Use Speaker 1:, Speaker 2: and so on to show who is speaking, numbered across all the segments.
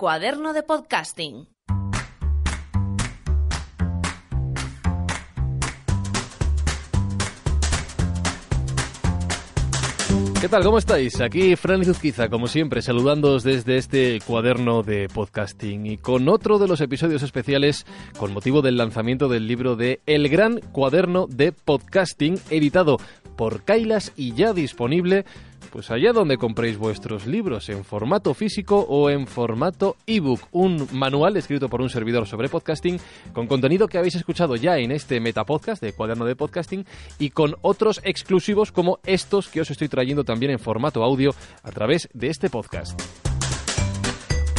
Speaker 1: Cuaderno de Podcasting.
Speaker 2: ¿Qué tal? ¿Cómo estáis? Aquí Fran Zuzquiza, como siempre, saludándoos desde este cuaderno de podcasting y con otro de los episodios especiales con motivo del lanzamiento del libro de El Gran Cuaderno de Podcasting, editado por Kailas y ya disponible pues allá donde compréis vuestros libros, en formato físico o en formato ebook, un manual escrito por un servidor sobre podcasting con contenido que habéis escuchado ya en este metapodcast de cuaderno de podcasting y con otros exclusivos como estos que os estoy trayendo también en formato audio a través de este podcast.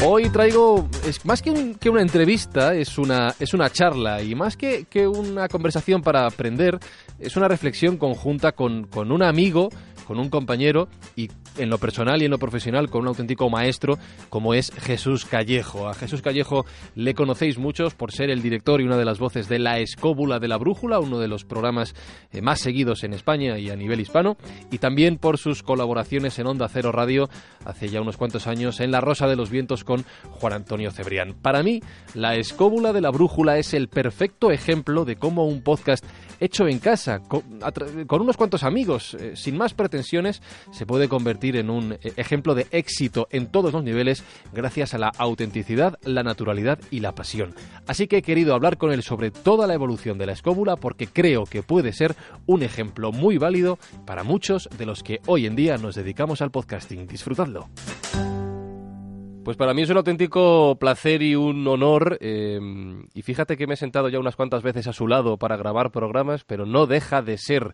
Speaker 2: Hoy traigo, más que, que, una entrevista, es una, es una charla y más que, que, una conversación para aprender, es una reflexión conjunta con, con un amigo con un compañero y en lo personal y en lo profesional con un auténtico maestro como es Jesús Callejo. A Jesús Callejo le conocéis muchos por ser el director y una de las voces de La Escóbula de la Brújula, uno de los programas eh, más seguidos en España y a nivel hispano, y también por sus colaboraciones en Onda Cero Radio hace ya unos cuantos años en La Rosa de los Vientos con Juan Antonio Cebrián. Para mí, La Escóbula de la Brújula es el perfecto ejemplo de cómo un podcast hecho en casa, con, unos cuantos amigos, eh, sin más pretensiones, se puede convertir en un eh, ejemplo de éxito en todos los niveles gracias a la autenticidad, la naturalidad y la pasión. Así que he querido hablar con él sobre toda la evolución de la escóbula porque creo que puede ser un ejemplo muy válido para muchos de los que hoy en día nos dedicamos al podcasting. Disfrutadlo. Pues para mí es un auténtico placer y un honor. Eh, y fíjate que me he sentado ya unas cuantas veces a su lado para grabar programas, pero no deja de ser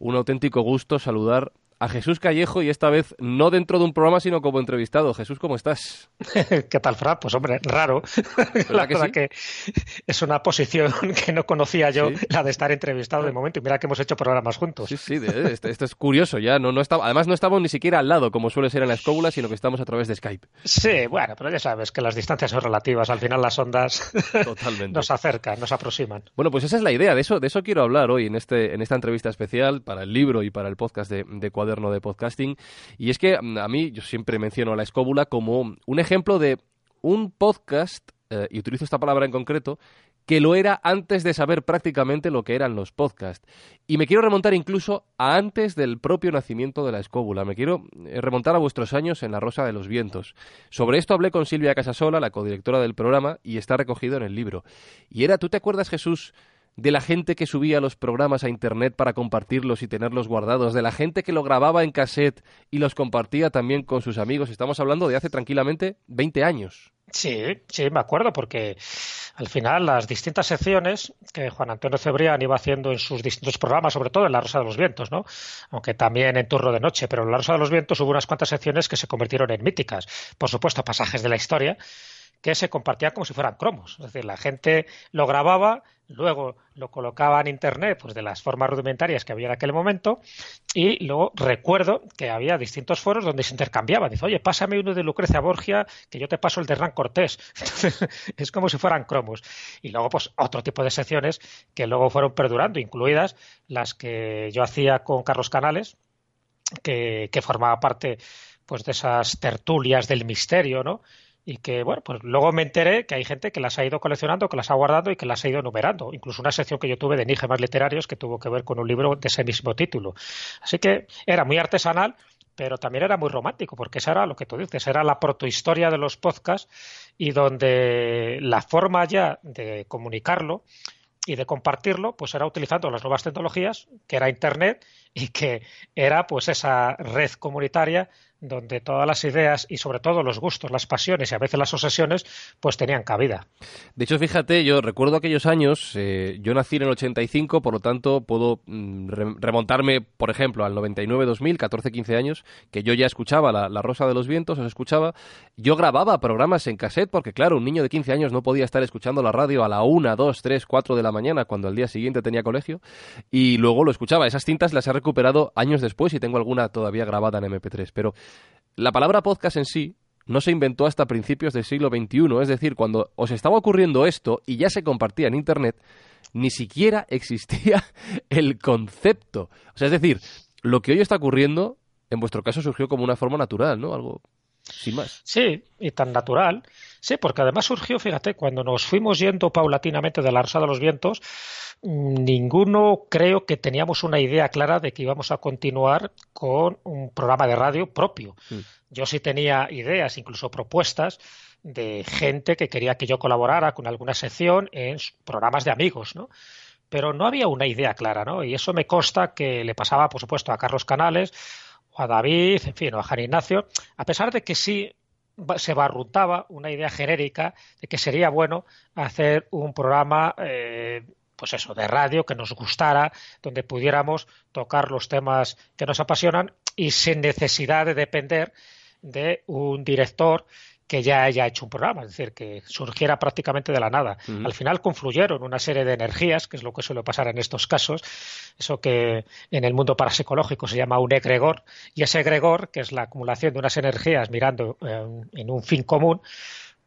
Speaker 2: un auténtico gusto saludar a Jesús Callejo y esta vez no dentro de un programa, sino como entrevistado. Jesús, ¿cómo estás?
Speaker 3: ¿Qué tal, Fran? Pues hombre, raro. La que verdad que es una posición que no conocía yo, la de estar entrevistado de momento. Y mira que hemos hecho programas juntos.
Speaker 2: Sí, sí, esto, esto, es curioso ya. No, no estaba, además no estamos ni siquiera al lado, como suele ser en la escóbula, sino que estamos a través de Skype.
Speaker 3: Sí, bueno, pero ya sabes que las distancias son relativas. Al final las ondas nos acercan, nos aproximan.
Speaker 2: Bueno, pues esa es la idea. De eso, de eso quiero hablar hoy en, este, en esta entrevista especial para el libro y para el podcast de, de de podcasting. Y es que mm, a mí, yo siempre menciono a la escóbula como un ejemplo de un podcast, eh, y utilizo esta palabra en concreto, que lo era antes de saber prácticamente lo que eran los podcasts. Y me quiero remontar incluso a antes del propio nacimiento de la escóbula. Me quiero eh, remontar a vuestros años en La Rosa de los Vientos. Sobre esto hablé con Silvia Casasola, la codirectora del programa, y está recogido en el libro. Y era, ¿tú te acuerdas, Jesús, de la gente que subía los programas a internet para compartirlos y tenerlos guardados, de la gente que lo grababa en cassette y los compartía también con sus amigos. Estamos hablando de hace tranquilamente 20 años.
Speaker 3: Sí, sí, me acuerdo, porque al final las distintas secciones que Juan Antonio Cebrián iba haciendo en sus distintos programas, sobre todo en La Rosa de los Vientos, ¿no? Aunque también en Turno de Noche, pero en La Rosa de los Vientos hubo unas cuantas secciones que se convirtieron en míticas. Por supuesto, pasajes de la historia, que se compartían como si fueran cromos. Es decir, la gente lo grababa, luego lo colocaba en Internet, pues de las formas rudimentarias que había en aquel momento, y luego recuerdo que había distintos foros donde se intercambiaban. Dice, oye, pásame uno de Lucrecia Borgia, que yo te paso el de Hernán Cortés. Es como si fueran cromos. Y luego, pues, otro tipo de secciones que luego fueron perdurando, incluidas las que yo hacía con Carlos Canales, que, que formaba parte pues de esas tertulias del misterio, ¿no? Y que, bueno, pues luego me enteré que hay gente que las ha ido coleccionando, que las ha guardado y que las ha ido enumerando. Incluso una sección que yo tuve de enigmas literarios que tuvo que ver con un libro de ese mismo título. Así que era muy artesanal, pero también era muy romántico, porque esa era lo que tú dices, era la protohistoria de los podcasts y donde la forma ya de comunicarlo y de compartirlo, pues era utilizando las nuevas tecnologías, que era Internet y que era pues esa red comunitaria donde todas las ideas y sobre todo los gustos, las pasiones y a veces las obsesiones, pues tenían cabida.
Speaker 2: De hecho, fíjate, yo recuerdo aquellos años, eh, yo nací en el 85, por lo tanto puedo mm, remontarme, por ejemplo, al 99-2000, 14-15 años, que yo ya escuchaba la, Rosa de los Vientos, os escuchaba, yo grababa programas en cassette porque, claro, un niño de 15 años no podía estar escuchando la radio a la 1, 2, 3, 4 de la mañana cuando al día siguiente tenía colegio y luego lo escuchaba. Esas cintas las recuperado años después y tengo alguna todavía grabada en MP3, pero la palabra podcast en sí no se inventó hasta principios del siglo XXI, es decir, cuando os estaba ocurriendo esto y ya se compartía en Internet, ni siquiera existía el concepto. O sea, es decir, lo que hoy está ocurriendo, en vuestro caso surgió como una forma natural, ¿no? Algo sin más.
Speaker 3: Sí, y tan natural. Sí, porque además surgió, fíjate, cuando nos fuimos yendo paulatinamente de la Rosa de los Vientos, mm, ninguno creo que teníamos una idea clara de que íbamos a continuar con un programa de radio propio. Mm. Yo sí tenía ideas, incluso propuestas de gente que quería que yo colaborara con alguna sección en programas de amigos, ¿no? Pero no había una idea clara, ¿no? Y eso me consta que le pasaba, por supuesto, a Carlos Canales, a David, en fin, o a Juan Ignacio, a pesar de que sí se barrutaba una idea genérica de que sería bueno hacer un programa eh, pues eso, de radio que nos gustara, donde pudiéramos tocar los temas que nos apasionan y sin necesidad de depender de un director que ya haya hecho un programa, es decir, que surgiera prácticamente de la nada. Al final confluyeron una serie de energías, que es lo que suele pasar en estos casos, eso que en el mundo parapsicológico se llama un egregor, y ese egregor, que es la acumulación de unas energías mirando eh, en un fin común,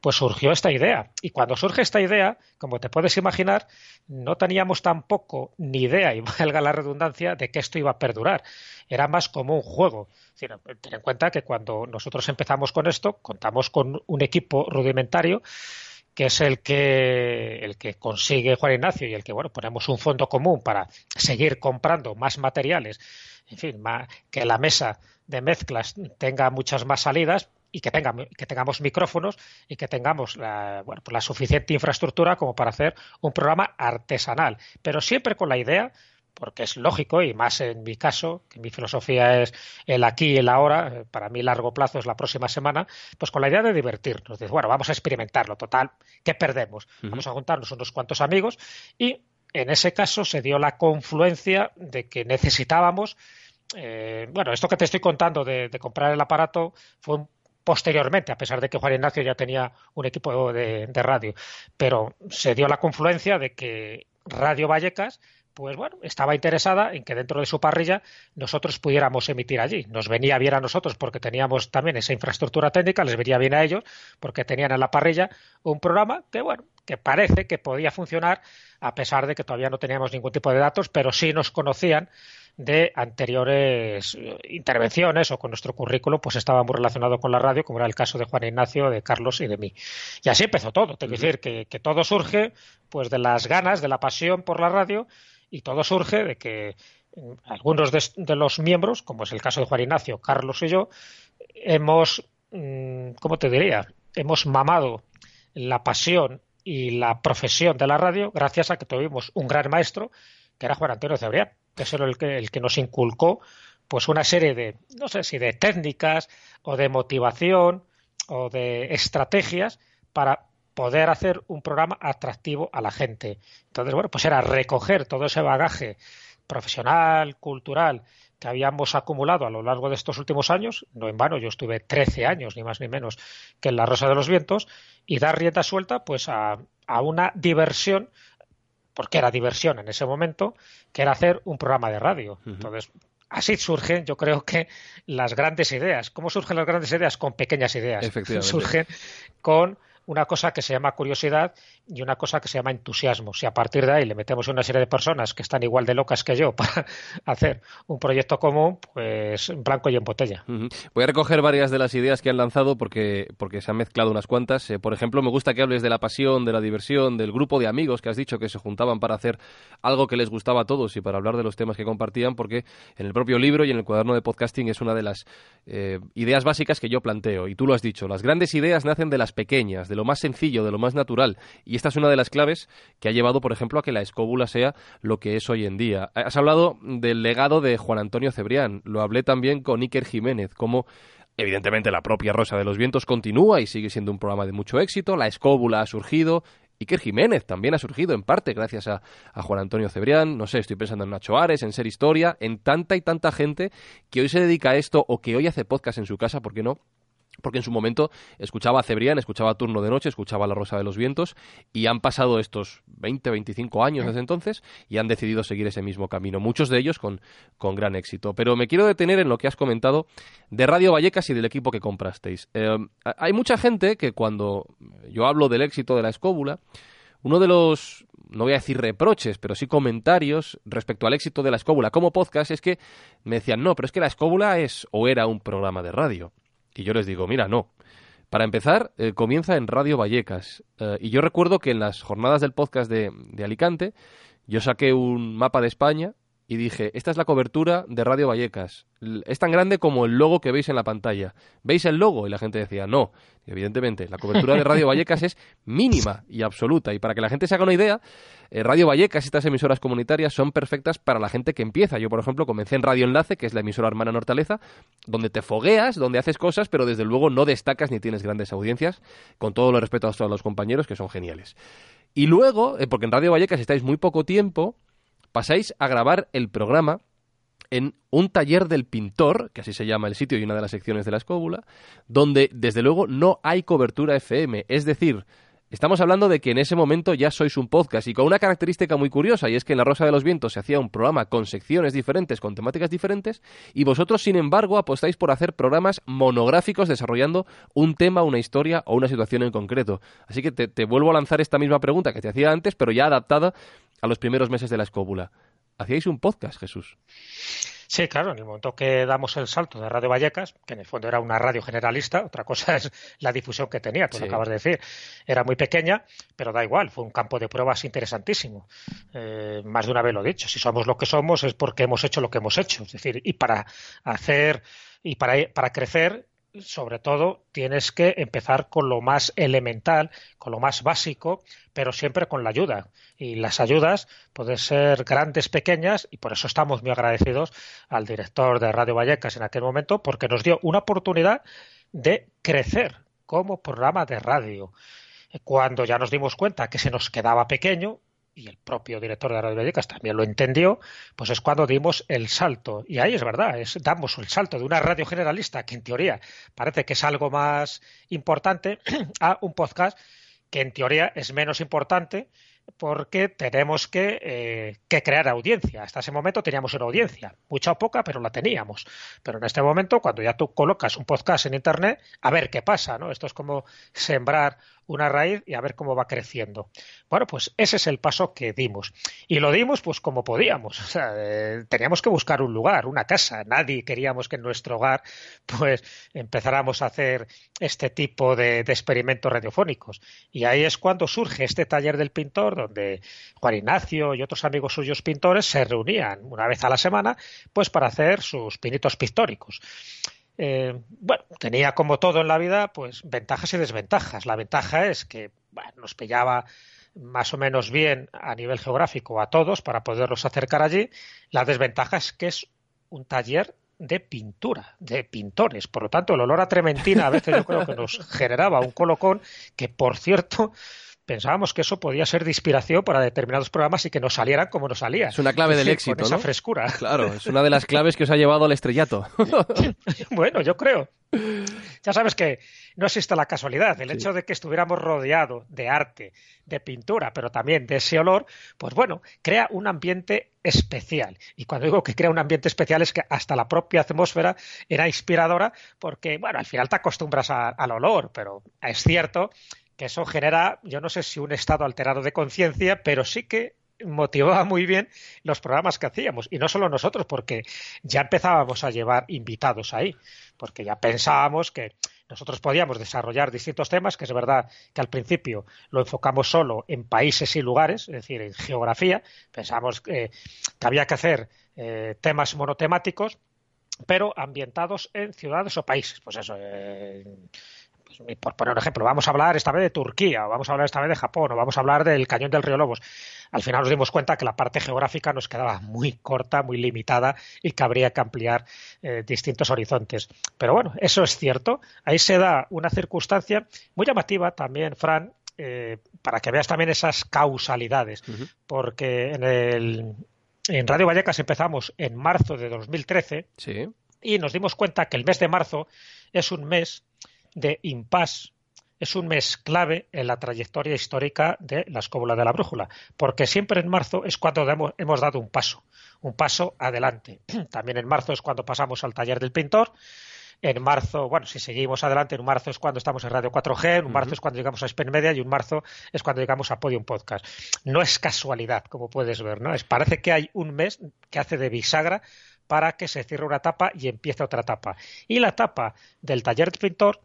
Speaker 3: pues surgió esta idea. Y cuando surge esta idea, como te puedes imaginar, no teníamos tampoco ni idea, y valga la redundancia, de que esto iba a perdurar. Era más como un juego. ten en cuenta que cuando nosotros empezamos con esto, contamos con un equipo rudimentario que es el que, el que consigue Juan Ignacio y el que, bueno, ponemos un fondo común para seguir comprando más materiales, en fin, que la mesa de mezclas tenga muchas más salidas, y que, que tengamos micrófonos y que tengamos la, bueno, pues la suficiente infraestructura como para hacer un programa artesanal, pero siempre con la idea porque es lógico y más en mi caso, que mi filosofía es el aquí y el ahora, eh, para mí largo plazo es la próxima semana, pues con la idea de divertirnos, de bueno, vamos a experimentarlo, total, ¿qué perdemos? Vamos a juntarnos unos cuantos amigos y en ese caso se dio la confluencia de que necesitábamos, eh, bueno, esto que te estoy contando de, de comprar el aparato fue un posteriormente, a pesar de que Juan Ignacio ya tenía un equipo de, radio. Pero se dio la confluencia de que Radio Vallecas pues bueno, estaba interesada en que dentro de su parrilla nosotros pudiéramos emitir allí. Nos venía bien a nosotros porque teníamos también esa infraestructura técnica, les venía bien a ellos porque tenían en la parrilla un programa que bueno, que parece que podía funcionar a pesar de que todavía no teníamos ningún tipo de datos, pero sí nos conocían de anteriores eh, intervenciones o con nuestro currículo, pues estaba muy relacionado con la radio, como era el caso de Juan Ignacio, de Carlos y de mí. Y así empezó todo. Tengo que decir que, que, todo surge pues de las ganas, de la pasión por la radio y todo surge de que mm, algunos de, los miembros, como es el caso de Juan Ignacio, Carlos y yo, hemos, mm, ¿cómo te diría? Hemos mamado la pasión y la profesión de la radio gracias a que tuvimos un gran maestro que era Juan Antonio Cebrián que es el que, el que nos inculcó pues una serie de, no sé si de técnicas o de motivación o de estrategias para poder hacer un programa atractivo a la gente. Entonces, bueno, pues era recoger todo ese bagaje profesional, cultural, que habíamos acumulado a lo largo de estos últimos años, no en vano, yo estuve 13 años, ni más ni menos, que en La Rosa de los Vientos, y dar rienda suelta pues a, a una diversión porque era diversión en ese momento, que era hacer un programa de radio. Entonces, así surgen, yo creo que las grandes ideas. ¿Cómo surgen las grandes ideas? Con pequeñas ideas. Surgen con una cosa que se llama curiosidad y una cosa que se llama entusiasmo. Si a partir de ahí le metemos una serie de personas que están igual de locas que yo para hacer un proyecto común, pues en blanco y en botella.
Speaker 2: Voy a recoger varias de las ideas que han lanzado porque, porque se han mezclado unas cuantas. Eh, por ejemplo, me gusta que hables de la pasión, de la diversión, del grupo de amigos que has dicho que se juntaban para hacer algo que les gustaba a todos y para hablar de los temas que compartían, porque en el propio libro y en el cuaderno de podcasting es una de las eh, ideas básicas que yo planteo. Y tú lo has dicho, las grandes ideas nacen de las pequeñas, de lo más sencillo, de lo más natural. Y esta es una de las claves que ha llevado, por ejemplo, a que la escóbula sea lo que es hoy en día. Has hablado del legado de Juan Antonio Cebrián. Lo hablé también con Iker Jiménez, como Evidentemente la propia Rosa de los Vientos continúa y sigue siendo un programa de mucho éxito, la escóbula ha surgido, Iker Jiménez también ha surgido en parte gracias a, a, Juan Antonio Cebrián, no sé, estoy pensando en Nacho Ares, en Ser Historia, en tanta y tanta gente que hoy se dedica a esto o que hoy hace podcast en su casa, ¿por qué no? Porque en su momento escuchaba a Cebrián, escuchaba Turno de Noche, escuchaba La Rosa de los Vientos y han pasado estos 20, 25 años desde entonces y han decidido seguir ese mismo camino, muchos de ellos con, con gran éxito. Pero me quiero detener en lo que has comentado de Radio Vallecas y del equipo que comprasteis. Eh, hay mucha gente que cuando yo hablo del éxito de la escóbula, uno de los, no voy a decir reproches, pero sí comentarios respecto al éxito de la escóbula como podcast es que me decían, no, pero es que la escóbula es o era un programa de radio. Y yo les digo, mira, no. Para empezar, eh, comienza en Radio Vallecas. Eh, y yo recuerdo que en las jornadas del podcast de, de Alicante, yo saqué un mapa de España y dije, esta es la cobertura de Radio Vallecas. Es tan grande como el logo que veis en la pantalla. ¿Veis el logo? Y la gente decía, no. evidentemente, la cobertura de Radio Vallecas es mínima y absoluta. Y para que la gente se haga una idea, eh, Radio Vallecas y estas emisoras comunitarias son perfectas para la gente que empieza. Yo, por ejemplo, comencé en Radio Enlace, que es la emisora hermana Nortaleza, donde te fogueas, donde haces cosas, pero desde luego no destacas ni tienes grandes audiencias, con todo lo respeto a todos los compañeros, que son geniales. Y luego, eh, porque en Radio Vallecas estáis muy poco tiempo, pasáis a grabar el programa en un taller del pintor, que así se llama el sitio y una de las secciones de la escóbula, donde desde luego no hay cobertura FM. Es decir, estamos hablando de que en ese momento ya sois un podcast y con una característica muy curiosa, y es que en La Rosa de los Vientos se hacía un programa con secciones diferentes, con temáticas diferentes, y vosotros, sin embargo, apostáis por hacer programas monográficos desarrollando un tema, una historia o una situación en concreto. Así que te, te vuelvo a lanzar esta misma pregunta que te hacía antes, pero ya adaptada a los primeros meses de la escóbula. Hacíais un podcast, Jesús.
Speaker 3: Sí, claro, en el momento que damos el salto de Radio Vallecas, que en el fondo era una radio generalista, otra cosa es la difusión que tenía, tú lo acabas de decir. Era muy pequeña, pero da igual, fue un campo de pruebas interesantísimo. Eh, más de una vez lo he dicho, si somos lo que somos es porque hemos hecho lo que hemos hecho. Es decir, y para hacer y para, para crecer sobre todo tienes que empezar con lo más elemental, con lo más básico, pero siempre con la ayuda. Y las ayudas pueden ser grandes, pequeñas, y por eso estamos muy agradecidos al director de Radio Vallecas en aquel momento, porque nos dio una oportunidad de crecer como programa de radio. Cuando ya nos dimos cuenta que se nos quedaba pequeño, y el propio director de Radio Vallecas también lo entendió, pues es cuando dimos el salto. Y ahí es verdad, es, damos el salto de una radio generalista, que en teoría parece que es algo más importante, a un podcast que en teoría es menos importante, porque tenemos eh, que, crear audiencia. Hasta ese momento teníamos una audiencia, mucha o poca, pero la teníamos. Pero en este momento, cuando ya tú colocas un podcast en Internet, a ver qué pasa, ¿no? Esto es como sembrar una raíz y a ver cómo va creciendo. Bueno, pues ese es el paso que dimos. Y lo dimos pues como podíamos. Eh, teníamos que buscar un lugar, una casa. Nadie queríamos que en nuestro hogar pues empezáramos a hacer este tipo de, experimentos radiofónicos. Y ahí es cuando surge este taller del pintor, donde Juan Ignacio y otros amigos suyos pintores se reunían una vez a la semana pues para hacer sus pinitos pictóricos. Eh, bueno, tenía como todo en la vida, pues ventajas y desventajas. La ventaja es que nos pillaba más o menos bien a nivel geográfico a todos para poderlos acercar allí. La desventaja es que es un taller de pintura, de pintores. Por lo tanto, el olor a trementina a veces yo creo que nos generaba un colocón que, por cierto, pensábamos que eso podía ser de inspiración para determinados programas y que nos salieran como nos salía.
Speaker 2: Es una clave del éxito, con
Speaker 3: esa frescura.
Speaker 2: Claro, es una de las claves que os ha llevado al estrellato.
Speaker 3: bueno, yo creo. Ya sabes que no existe la casualidad. El hecho de que estuviéramos rodeados de arte, de pintura, pero también de ese olor, pues bueno, crea un ambiente especial. Y cuando digo que crea un ambiente especial es que hasta la propia atmósfera era inspiradora porque, bueno, al final te acostumbras al olor, pero es cierto que eso genera, yo no sé si un estado alterado de conciencia, pero sí que motivaba muy bien los programas que hacíamos. Y no solo nosotros, porque ya empezábamos a llevar invitados ahí, porque ya pensábamos que nosotros podíamos desarrollar distintos temas, que es verdad que al principio lo enfocamos solo en países y lugares, es decir, en geografía. Pensábamos que, había que hacer eh, temas monotemáticos, pero ambientados en ciudades o países. Pues eso, eh, por poner un ejemplo, vamos a hablar esta vez de Turquía, o vamos a hablar esta vez de Japón, o vamos a hablar del cañón del río Lobos. Al final nos dimos cuenta que la parte geográfica nos quedaba muy corta, muy limitada y que habría que ampliar eh, distintos horizontes. Pero bueno, eso es cierto. Ahí se da una circunstancia muy llamativa también, Fran, eh, para que veas también esas causalidades, porque en, el, en Radio Vallecas empezamos en marzo de 2013 y nos dimos cuenta que el mes de marzo es un mes de impasse es un mes clave en la trayectoria histórica de la escóbula de la brújula, porque siempre en marzo es cuando hemos, dado un paso, un paso adelante. También en marzo es cuando pasamos al taller del pintor. En marzo, bueno, si seguimos adelante, en marzo es cuando estamos en Radio 4G, en marzo es cuando llegamos a Spen Media y en marzo es cuando llegamos a Podium Podcast. No es casualidad, como puedes ver, ¿no? Es, parece que hay un mes que hace de bisagra para que se cierre una etapa y empiece otra etapa. Y la etapa del taller de pintor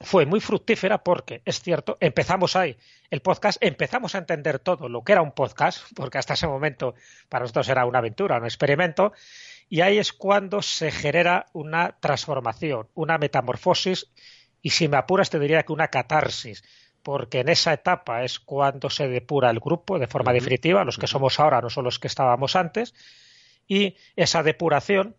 Speaker 3: fue muy fructífera porque, es cierto, empezamos ahí el podcast, empezamos a entender todo lo que era un podcast, porque hasta ese momento para nosotros era una aventura, un experimento, y ahí es cuando se genera una transformación, una metamorfosis, y si me apuras te diría que una catarsis, porque en esa etapa es cuando se depura el grupo de forma definitiva, los que somos ahora no son los que estábamos antes, y esa depuración,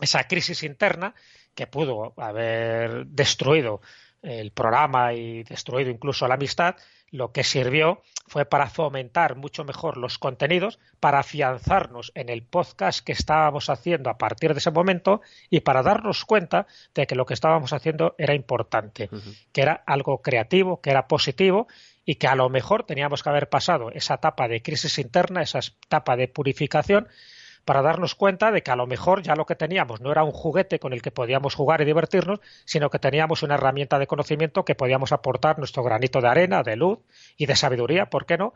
Speaker 3: esa crisis interna, que pudo haber destruido el programa y destruido incluso la amistad, lo que sirvió fue para fomentar mucho mejor los contenidos, para afianzarnos en el podcast que estábamos haciendo a partir de ese momento y para darnos cuenta de que lo que estábamos haciendo era importante, que era algo creativo, que era positivo y que a lo mejor teníamos que haber pasado esa etapa de crisis interna, esa etapa de purificación para darnos cuenta de que a lo mejor ya lo que teníamos no era un juguete con el que podíamos jugar y divertirnos, sino que teníamos una herramienta de conocimiento que podíamos aportar nuestro granito de arena, de luz y de sabiduría, ¿por qué no?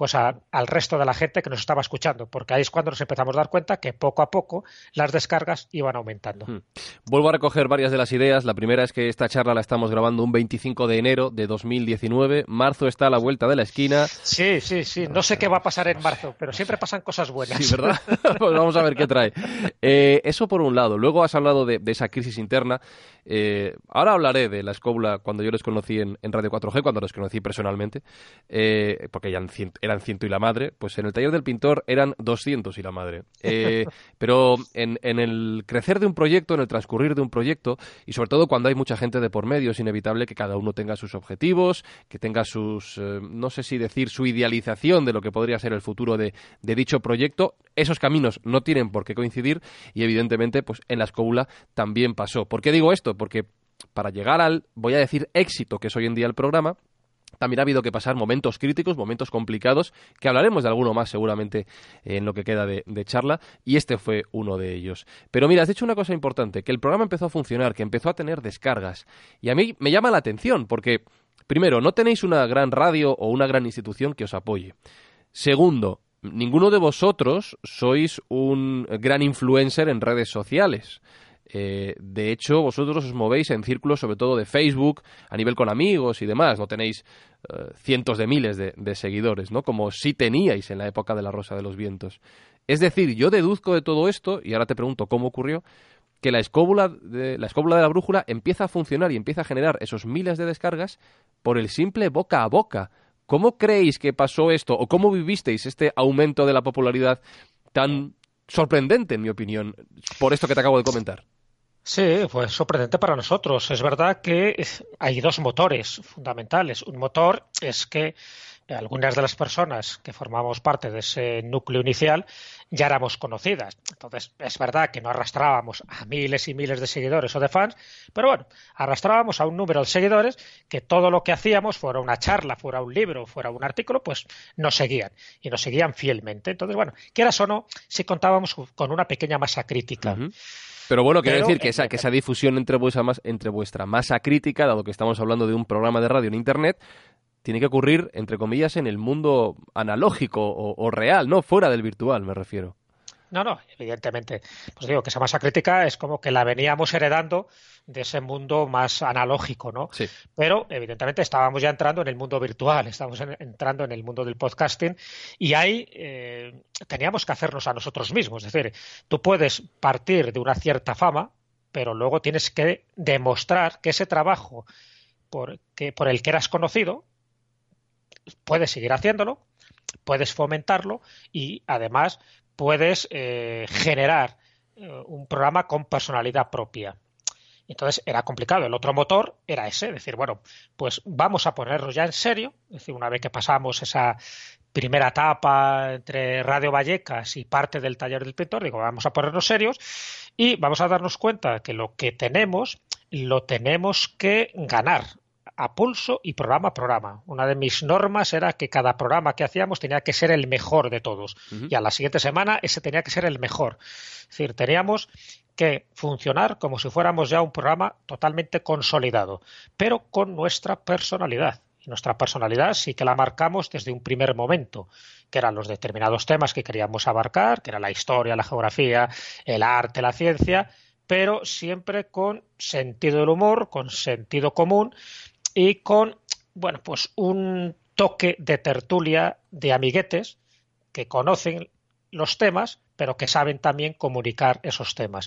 Speaker 3: Pues al resto de la gente que nos estaba escuchando, porque ahí es cuando nos empezamos a dar cuenta que poco a poco las descargas iban aumentando. Hmm.
Speaker 2: Vuelvo a recoger varias de las ideas. La primera es que esta charla la estamos grabando un 25 de enero de 2019. Marzo está a la vuelta de la esquina.
Speaker 3: Sí, sí, sí. No sé qué va a pasar en marzo, pero siempre pasan cosas buenas.
Speaker 2: Sí, ¿verdad? pues vamos a ver qué trae. Eh, eso por un lado. Luego has hablado de, esa crisis interna. Eh, ahora hablaré de la escobla cuando yo les conocí en, Radio 4G, cuando los conocí personalmente, eh, porque ya eran eran ciento y la madre, pues en el taller del pintor eran 200 y la madre. Eh, pero en, el crecer de un proyecto, en el transcurrir de un proyecto, y sobre todo cuando hay mucha gente de por medio, es inevitable que cada uno tenga sus objetivos, que tenga sus, eh, no sé si decir, su idealización de lo que podría ser el futuro de, de dicho proyecto. Esos caminos no tienen por qué coincidir y evidentemente pues en la escóbula también pasó. ¿Por qué digo esto? Porque para llegar al, voy a decir, éxito que es hoy en día el programa, también ha habido que pasar momentos críticos, momentos complicados, que hablaremos de alguno más seguramente en lo que queda de, charla, y este fue uno de ellos. Pero mira, has dicho una cosa importante, que el programa empezó a funcionar, que empezó a tener descargas, y a mí me llama la atención, porque, primero, no tenéis una gran radio o una gran institución que os apoye. Segundo, ninguno de vosotros sois un gran influencer en redes sociales. Eh, de hecho, vosotros os movéis en círculos sobre todo de Facebook, a nivel con amigos y demás. No tenéis eh, cientos de miles de, seguidores, ¿no? Como sí teníais en la época de la Rosa de los Vientos. Es decir, yo deduzco de todo esto, y ahora te pregunto cómo ocurrió, que la escóbula, de, la escóbula de la brújula empieza a funcionar y empieza a generar esos miles de descargas por el simple boca a boca. ¿Cómo creéis que pasó esto? ¿O cómo vivisteis este aumento de la popularidad tan sorprendente, en mi opinión, por esto que te acabo de comentar?
Speaker 3: Sí, pues sorprendente para nosotros. Es verdad que hay dos motores fundamentales. Un motor es que algunas de las personas que formamos parte de ese núcleo inicial ya éramos conocidas. Entonces, es verdad que no arrastrábamos a miles y miles de seguidores o de fans, pero bueno, arrastrábamos a un número de seguidores que todo lo que hacíamos, fuera una charla, fuera un libro, fuera un artículo, pues nos seguían y nos seguían fielmente. Entonces, bueno, quieras o no, si contábamos con una pequeña masa crítica.
Speaker 2: Pero bueno, quiero decir que esa, que esa difusión entre vuestra, entre vuestra masa crítica, dado que estamos hablando de un programa de radio en Internet, tiene que ocurrir, entre comillas, en el mundo analógico o, real, no fuera del virtual, me refiero.
Speaker 3: No, no, evidentemente. Pues digo que esa masa crítica es como que la veníamos heredando de ese mundo más analógico, ¿no?
Speaker 2: Sí.
Speaker 3: Pero evidentemente estábamos ya entrando en el mundo virtual, estábamos entrando en el mundo del podcasting y ahí eh, teníamos que hacernos a nosotros mismos. Es decir, tú puedes partir de una cierta fama, pero luego tienes que demostrar que ese trabajo por, que, por el que eras conocido, puedes seguir haciéndolo, puedes fomentarlo y además puedes eh, generar eh, un programa con personalidad propia. Entonces era complicado. El otro motor era ese, decir, bueno, pues vamos a ponernos ya en serio. Es decir, una vez que pasamos esa primera etapa entre Radio Vallecas y parte del taller del pintor, digo, vamos a ponernos serios y vamos a darnos cuenta que lo que tenemos lo tenemos que ganar a pulso y programa a programa. Una de mis normas era que cada programa que hacíamos tenía que ser el mejor de todos. Y a la siguiente semana ese tenía que ser el mejor. Es decir, teníamos que funcionar como si fuéramos ya un programa totalmente consolidado, pero con nuestra personalidad. Nuestra personalidad sí que la marcamos desde un primer momento, que eran los determinados temas que queríamos abarcar, que era la historia, la geografía, el arte, la ciencia, pero siempre con sentido del humor, con sentido común y con, bueno, pues un toque de tertulia de amiguetes que conocen los temas, pero que saben también comunicar esos temas.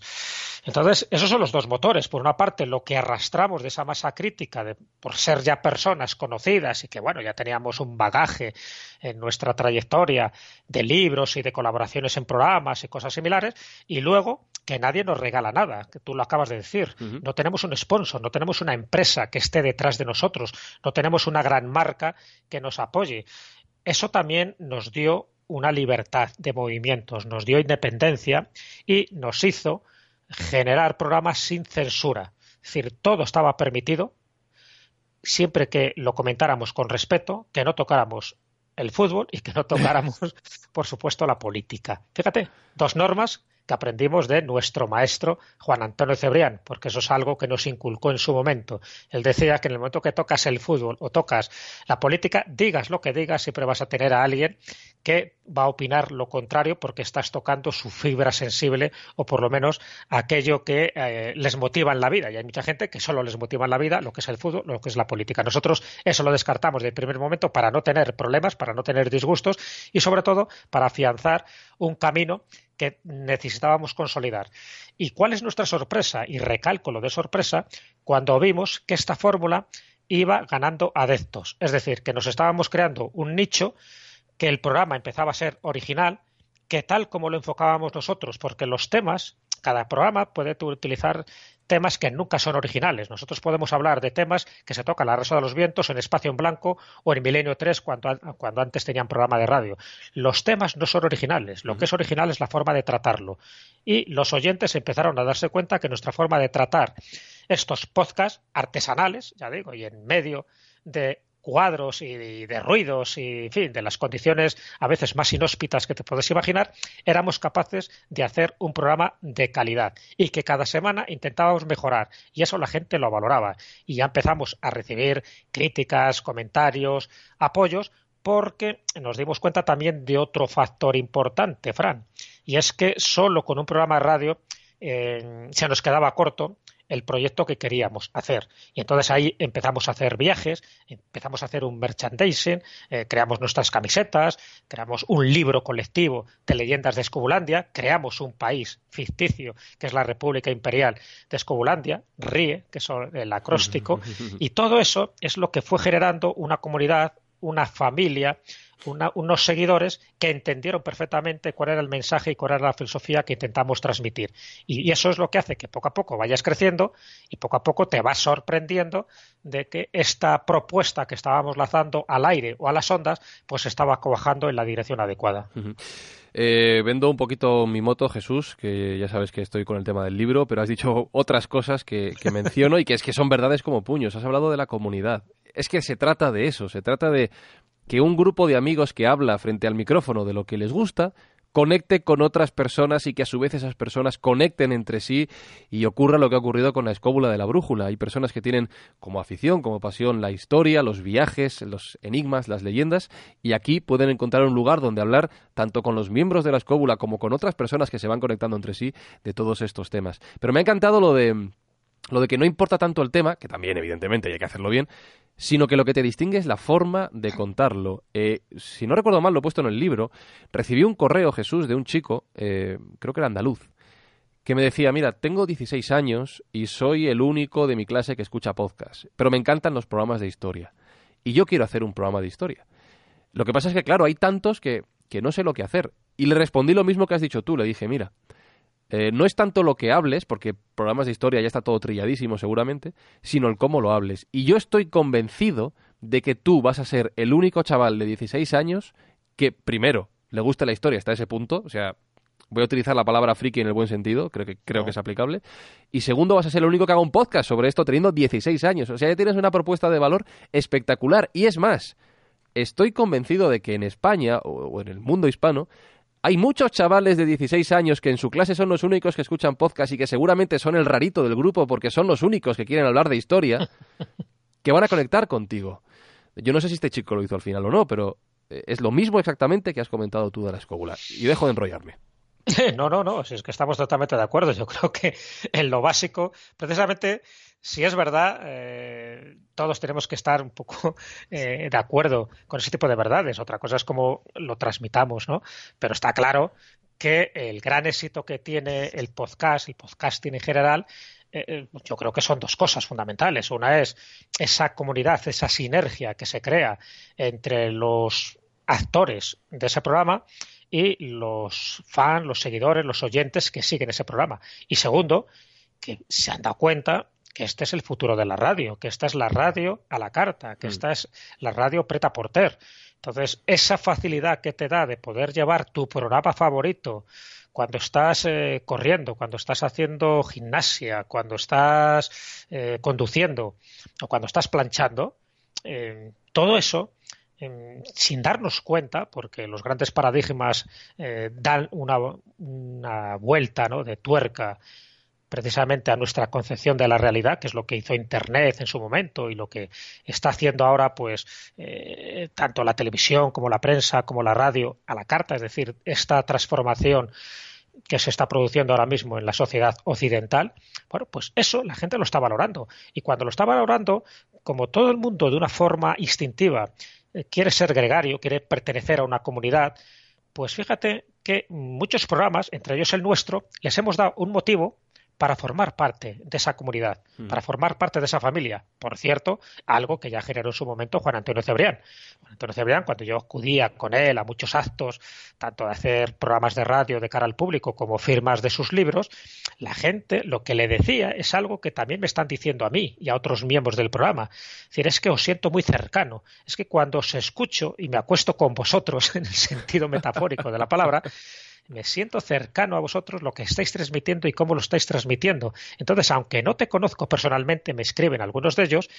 Speaker 3: Entonces, esos son los dos motores. Por una parte, lo que arrastramos de esa masa crítica de, por ser ya personas conocidas y que, bueno, ya teníamos un bagaje en nuestra trayectoria de libros y de colaboraciones en programas y cosas similares, y luego que nadie nos regala nada, que tú lo acabas de decir. No tenemos un sponsor, no tenemos una empresa que esté detrás de nosotros, no tenemos una gran marca que nos apoye. Eso también nos dio una libertad de movimientos, nos dio independencia y nos hizo generar programas sin censura. Es decir, todo estaba permitido siempre que lo comentáramos con respeto, que no tocáramos el fútbol y que no tocáramos, por supuesto, la política. Fíjate, dos normas que aprendimos de nuestro maestro Juan Antonio Cebrián, porque eso es algo que nos inculcó en su momento. Él decía que en el momento que tocas el fútbol o tocas la política, digas lo que digas, siempre vas a tener a alguien que va a opinar lo contrario porque estás tocando su fibra sensible o por lo menos aquello que eh, les motiva en la vida. Y hay mucha gente que solo les motiva en la vida lo que es el fútbol, lo que es la política. Nosotros eso lo descartamos de primer momento para no tener problemas, para no tener disgustos y sobre todo para afianzar un camino que necesitábamos consolidar. ¿Y cuál es nuestra sorpresa? Y recalco lo de sorpresa cuando vimos que esta fórmula iba ganando adeptos. Es decir, que nos estábamos creando un nicho, que el programa empezaba a ser original, que tal como lo enfocábamos nosotros, porque los temas, cada programa puede utilizar temas que nunca son originales. Nosotros podemos hablar de temas que se tocan la Rosa de los Vientos, en Espacio en Blanco o en Milenio 3 cuando, cuando antes tenían programa de radio. Los temas no son originales. Lo que es original es la forma de tratarlo. Y los oyentes empezaron a darse cuenta que nuestra forma de tratar estos podcasts artesanales, ya digo, y en medio de cuadros y de ruidos y, en fin, de las condiciones a veces más inhóspitas que te puedes imaginar, éramos capaces de hacer un programa de calidad y que cada semana intentábamos mejorar. Y eso la gente lo valoraba. Y ya empezamos a recibir críticas, comentarios, apoyos porque nos dimos cuenta también de otro factor importante, Fran, y es que solo con un programa de radio eh, se nos quedaba corto el proyecto que queríamos hacer. Y entonces ahí empezamos a hacer viajes, empezamos a hacer un merchandising, eh, creamos nuestras camisetas, creamos un libro colectivo de leyendas de Escobulandia, creamos un país ficticio que es la República Imperial de Escobulandia, RIE, que es el acróstico, y todo eso es lo que fue generando una comunidad, una familia, unos seguidores que entendieron perfectamente cuál era el mensaje y cuál era la filosofía que intentamos transmitir. Y, eso es lo que hace que poco a poco vayas creciendo y poco a poco te vas sorprendiendo de que esta propuesta que estábamos lanzando al aire o a las ondas, pues estaba cobajando en la dirección adecuada.
Speaker 2: Eh, vendo un poquito mi moto, Jesús, que ya sabes que estoy con el tema del libro, pero has dicho otras cosas que, que menciono y que es que son verdades como puños. Has hablado de la comunidad. Es que se trata de eso, se trata de que un grupo de amigos que habla frente al micrófono de lo que les gusta conecte con otras personas y que a su vez esas personas conecten entre sí y ocurra lo que ha ocurrido con la escóbula de la brújula. Hay personas que tienen como afición, como pasión la historia, los viajes, los enigmas, las leyendas y aquí pueden encontrar un lugar donde hablar tanto con los miembros de la escóbula como con otras personas que se van conectando entre sí de todos estos temas. Pero me ha encantado lo de lo de que no importa tanto el tema, que también evidentemente hay que hacerlo bien, sino que lo que te distingue es la forma de contarlo. Eh, si no recuerdo mal, lo he puesto en el libro, recibí un correo, Jesús, de un chico, eh, creo que era andaluz, que me decía, mira, tengo 16 años y soy el único de mi clase que escucha podcast, pero me encantan los programas de historia. Y yo quiero hacer un programa de historia. Lo que pasa es que, claro, hay tantos que, que no sé lo que hacer. Y le respondí lo mismo que has dicho tú, le dije, mira, eh, no es tanto lo que hables, porque programas de historia ya está todo trilladísimo seguramente, sino el cómo lo hables. Y yo estoy convencido de que tú vas a ser el único chaval de 16 años que, primero, le guste la historia hasta ese punto, o sea, voy a utilizar la palabra friki en el buen sentido, creo que, creo que es aplicable. Y segundo, vas a ser el único que haga un podcast sobre esto teniendo 16 años. O sea, ya tienes una propuesta de valor espectacular. Y es más, estoy convencido de que en España o en el mundo hispano hay muchos chavales de 16 años que en su clase son los únicos que escuchan podcast y que seguramente son el rarito del grupo porque son los únicos que quieren hablar de historia, que van a conectar contigo. Yo no sé si este chico lo hizo al final o no, pero eh, es lo mismo exactamente que has comentado tú de la escóbula. Y dejo de enrollarme.
Speaker 3: No, no, no, si es que estamos totalmente de acuerdo. Yo creo que en lo básico, precisamente, si es verdad, eh, todos tenemos que estar un poco eh, de acuerdo con ese tipo de verdades. Otra cosa es cómo lo transmitamos, ¿no? Pero está claro que el gran éxito que tiene el podcast, el podcasting en general, yo creo que son dos cosas fundamentales. Una es esa comunidad, esa sinergia que se crea entre los actores de ese programa y los fans, los seguidores, los oyentes que siguen ese programa. Y segundo, que se han dado cuenta que este es el futuro de la radio, que esta es la radio a la carta, que mm. esta es la radio preta por ter. Entonces, esa facilidad que te da de poder llevar tu programa favorito cuando estás eh, corriendo, cuando estás haciendo gimnasia, cuando estás eh, conduciendo o cuando estás planchando, eh, todo eso sin darnos cuenta, porque los grandes paradigmas eh, dan una, una vuelta ¿no? de tuerca precisamente a nuestra concepción de la realidad, que es lo que hizo Internet en su momento y lo que está haciendo ahora, pues, eh, tanto la televisión como la prensa como la radio a la carta, es decir, esta transformación que se está produciendo ahora mismo en la sociedad occidental, bueno, pues eso la gente lo está valorando. Y cuando lo está valorando, como todo el mundo de una forma instintiva eh, quiere ser gregario, quiere pertenecer a una comunidad, pues fíjate que muchos programas, entre ellos el nuestro, les hemos dado un motivo para formar parte de esa comunidad, mm. para formar parte de esa familia. Por cierto, algo que ya generó en su momento Juan Antonio Cebrián. Juan Antonio Cebrián, cuando yo acudía con él a muchos actos, tanto de hacer programas de radio de cara al público como firmas de sus libros, la gente lo que le decía es algo que también me están diciendo a mí y a otros miembros del programa. Es decir, es que os siento muy cercano. Es que cuando os escucho y me acuesto con vosotros, en el sentido metafórico de la palabra, me siento cercano a vosotros lo que estáis transmitiendo y cómo lo estáis transmitiendo. Entonces, aunque no te conozco personalmente, me escriben algunos de ellos,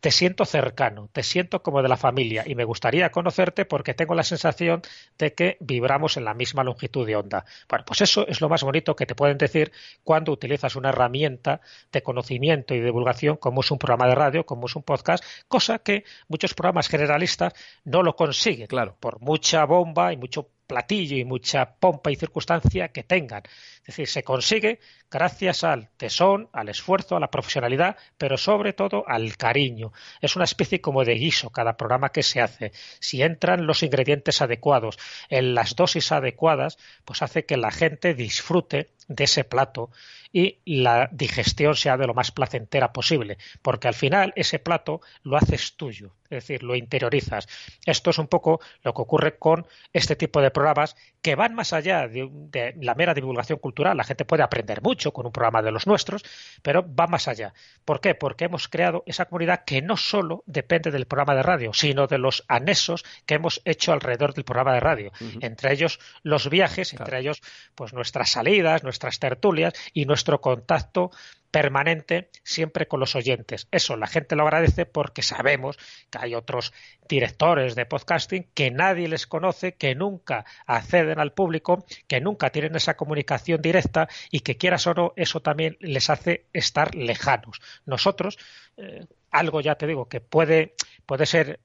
Speaker 3: te siento cercano, te siento como de la familia y me gustaría conocerte porque tengo la sensación de que vibramos en la misma longitud de onda. Bueno, pues eso es lo más bonito que te pueden decir cuando utilizas una herramienta de conocimiento y divulgación como es un programa de radio, como es un podcast, cosa que muchos programas generalistas no lo consiguen.
Speaker 2: Claro.
Speaker 3: Por mucha bomba y mucho platillo y mucha pompa y circunstancia que tengan. Es decir, se consigue gracias al tesón, al esfuerzo, a la profesionalidad, pero sobre todo al cariño. Es una especie como de guiso cada programa que se hace. Si entran los ingredientes adecuados en las dosis adecuadas, pues hace que la gente disfrute de ese plato y la digestión sea de lo más placentera posible, porque al final ese plato lo haces tuyo, es decir, lo interiorizas. Esto es un poco lo que ocurre con este tipo de programas que van más allá de, la mera divulgación cultural. La gente puede aprender mucho con un programa de los nuestros, pero va más allá. ¿Por qué? Porque hemos creado esa comunidad que no solo depende del programa de radio, sino de los anexos que hemos hecho alrededor del programa de radio. Entre ellos los viajes, entre ellos pues nuestras salidas, nuestras tertulias y nuestro contacto permanente siempre con los oyentes. Eso la gente lo agradece porque sabemos que hay otros directores de podcasting que nadie les conoce, que nunca acceden al público, que nunca tienen esa comunicación directa y que quieras o no, eso también les hace estar lejanos. Nosotros, eh, algo ya te digo, que puede, puede ser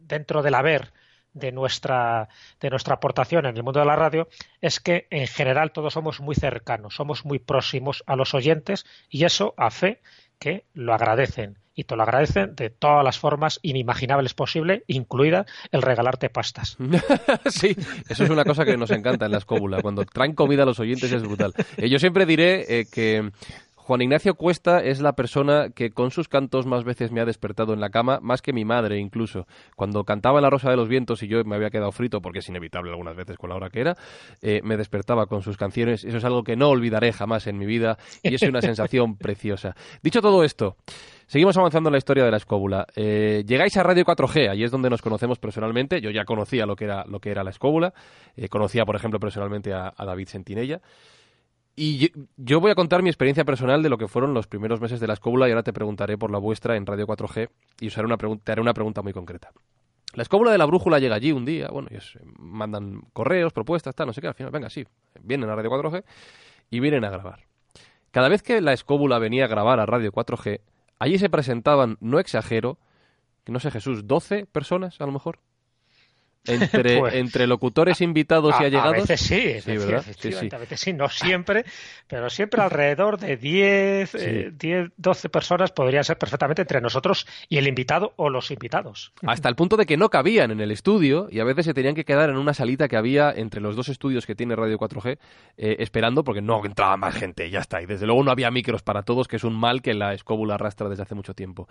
Speaker 3: dentro del haber de nuestra, de nuestra aportación en el mundo de la radio es que en general todos somos muy cercanos, somos muy próximos a los oyentes y eso a fe que lo agradecen y te lo agradecen de todas las formas inimaginables posible, incluida el regalarte pastas.
Speaker 2: sí, eso es una cosa que nos encanta en la escóbula. Cuando traen comida a los oyentes es brutal. Eh, yo siempre diré eh, que Juan Ignacio Cuesta es la persona que con sus cantos más veces me ha despertado en la cama, más que mi madre incluso. Cuando cantaba La Rosa de los Vientos y yo me había quedado frito, porque es inevitable algunas veces con la hora que era, eh, me despertaba con sus canciones. Eso es algo que no olvidaré jamás en mi vida y es una sensación preciosa. Dicho todo esto, Seguimos avanzando en la historia de la escóbula. Eh, llegáis a Radio 4G, ahí es donde nos conocemos personalmente. Yo ya conocía lo que era, lo que era la escóbula. Eh, conocía, por ejemplo, personalmente a, a David Sentinella. Y yo, voy a contar mi experiencia personal de lo que fueron los primeros meses de la escóbula y ahora te preguntaré por la vuestra en Radio 4G y os haré una te haré una pregunta muy concreta. La escóbula de la brújula llega allí un día, bueno, ellos mandan correos, propuestas, tal, no sé qué, al final, venga, sí, vienen a Radio 4G y vienen a grabar. Cada vez que la escóbula venía a grabar a Radio 4G, allí se presentaban, no exagero, no sé, Jesús, 12 personas a lo mejor. Entre, pues, entre locutores invitados y allegados.
Speaker 3: A veces sí, sí, ¿verdad? a veces sí, no siempre, pero siempre alrededor de 10, 10, 12 personas podrían ser perfectamente entre nosotros y el invitado o los invitados.
Speaker 2: Hasta el punto de que no cabían en el estudio y a veces se tenían que quedar en una salita que había entre los dos estudios que tiene Radio 4G eh, esperando porque no entraba más gente, ya está. Y desde luego no había micros para todos, que es un mal que la escóbula arrastra desde hace mucho tiempo.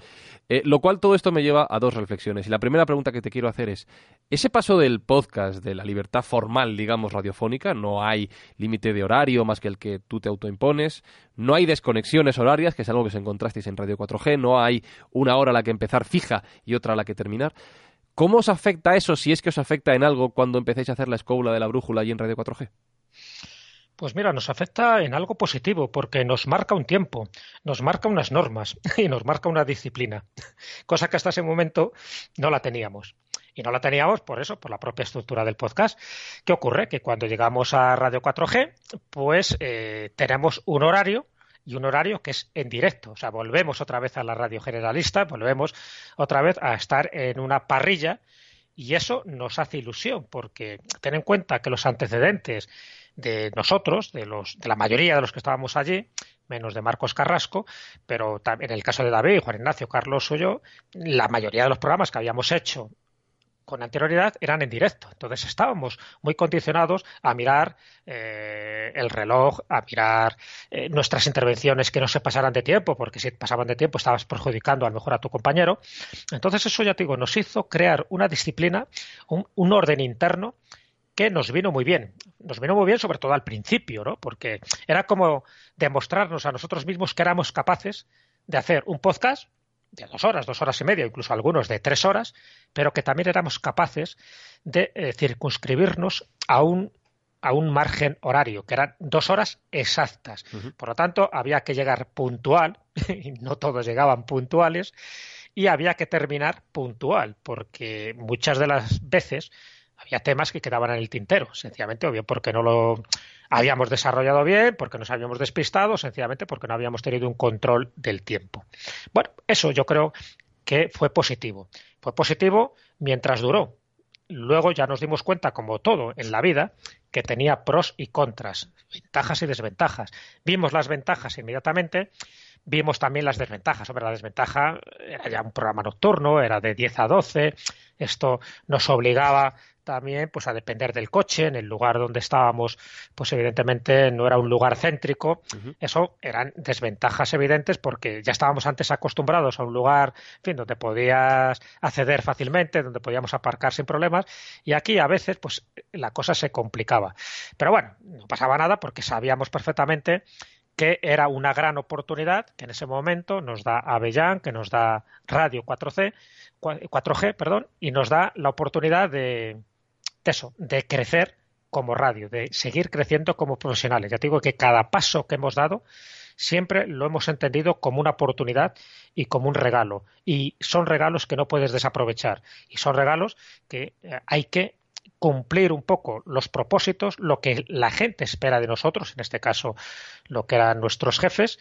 Speaker 2: Eh, lo cual todo esto me lleva a dos reflexiones. Y la primera pregunta que te quiero hacer es, ¿ese paso del podcast, de la libertad formal, digamos, radiofónica. No hay límite de horario más que el que tú te autoimpones. No hay desconexiones horarias, que es algo que se encontrasteis en Radio 4G. No hay una hora a la que empezar fija y otra a la que terminar. ¿Cómo os afecta eso, si es que os afecta en algo, cuando empecéis a hacer la escóbula de la brújula allí en Radio 4G?
Speaker 3: Pues mira, nos afecta en algo positivo porque nos marca un tiempo, nos marca unas normas y nos marca una disciplina, cosa que hasta ese momento no la teníamos. Y no la teníamos por eso, por la propia estructura del podcast. ¿Qué ocurre? Que cuando llegamos a Radio 4G, pues eh, tenemos un horario y un horario que es en directo. O sea, volvemos otra vez a la radio generalista, volvemos otra vez a estar en una parrilla y eso nos hace ilusión porque ten en cuenta que los antecedentes de nosotros, de, los, de la mayoría de los que estábamos allí, menos de Marcos Carrasco, pero en el caso de David, Juan Ignacio, Carlos o yo, la mayoría de los programas que habíamos hecho con anterioridad eran en directo. Entonces estábamos muy condicionados a mirar eh, el reloj, a mirar eh, nuestras intervenciones que no se pasaran de tiempo, porque si pasaban de tiempo estabas perjudicando a lo mejor a tu compañero. Entonces eso ya te digo, nos hizo crear una disciplina, un, un orden interno que nos vino muy bien. Nos vino muy bien sobre todo al principio, ¿no? Porque era como demostrarnos a nosotros mismos que éramos capaces de hacer un podcast de dos horas, dos horas y media, incluso algunos de tres horas, pero que también éramos capaces de eh, circunscribirnos a un, a un margen horario, que eran dos horas exactas. Por lo tanto, había que llegar puntual, y no todos llegaban puntuales, y había que terminar puntual, porque muchas de las veces había temas que quedaban en el tintero, sencillamente, obvio, porque no lo habíamos desarrollado bien, porque nos habíamos despistado, sencillamente porque no habíamos tenido un control del tiempo. Bueno, eso yo creo que fue positivo. Fue positivo mientras duró. Luego ya nos dimos cuenta, como todo en la vida, que tenía pros y contras, ventajas y desventajas. Vimos las ventajas inmediatamente, vimos también las desventajas. Hombre, la desventaja era ya un programa nocturno, era de 10 a 12, esto nos obligaba también pues a depender del coche en el lugar donde estábamos pues evidentemente no era un lugar céntrico. Eso eran desventajas evidentes porque ya estábamos antes acostumbrados a un lugar en fin donde podías acceder fácilmente donde podíamos aparcar sin problemas y aquí a veces pues la cosa se complicaba. Pero bueno no pasaba nada porque sabíamos perfectamente que era una gran oportunidad que en ese momento nos da Avellán, que nos da Radio 4C, 4G, perdón, y nos da la oportunidad de, de eso, de crecer como radio, de seguir creciendo como profesionales. Ya te digo que cada paso que hemos dado siempre lo hemos entendido como una oportunidad y como un regalo. Y son regalos que no puedes desaprovechar. Y son regalos que eh, hay que cumplir un poco los propósitos, lo que la gente espera de nosotros, en este caso lo que eran nuestros jefes,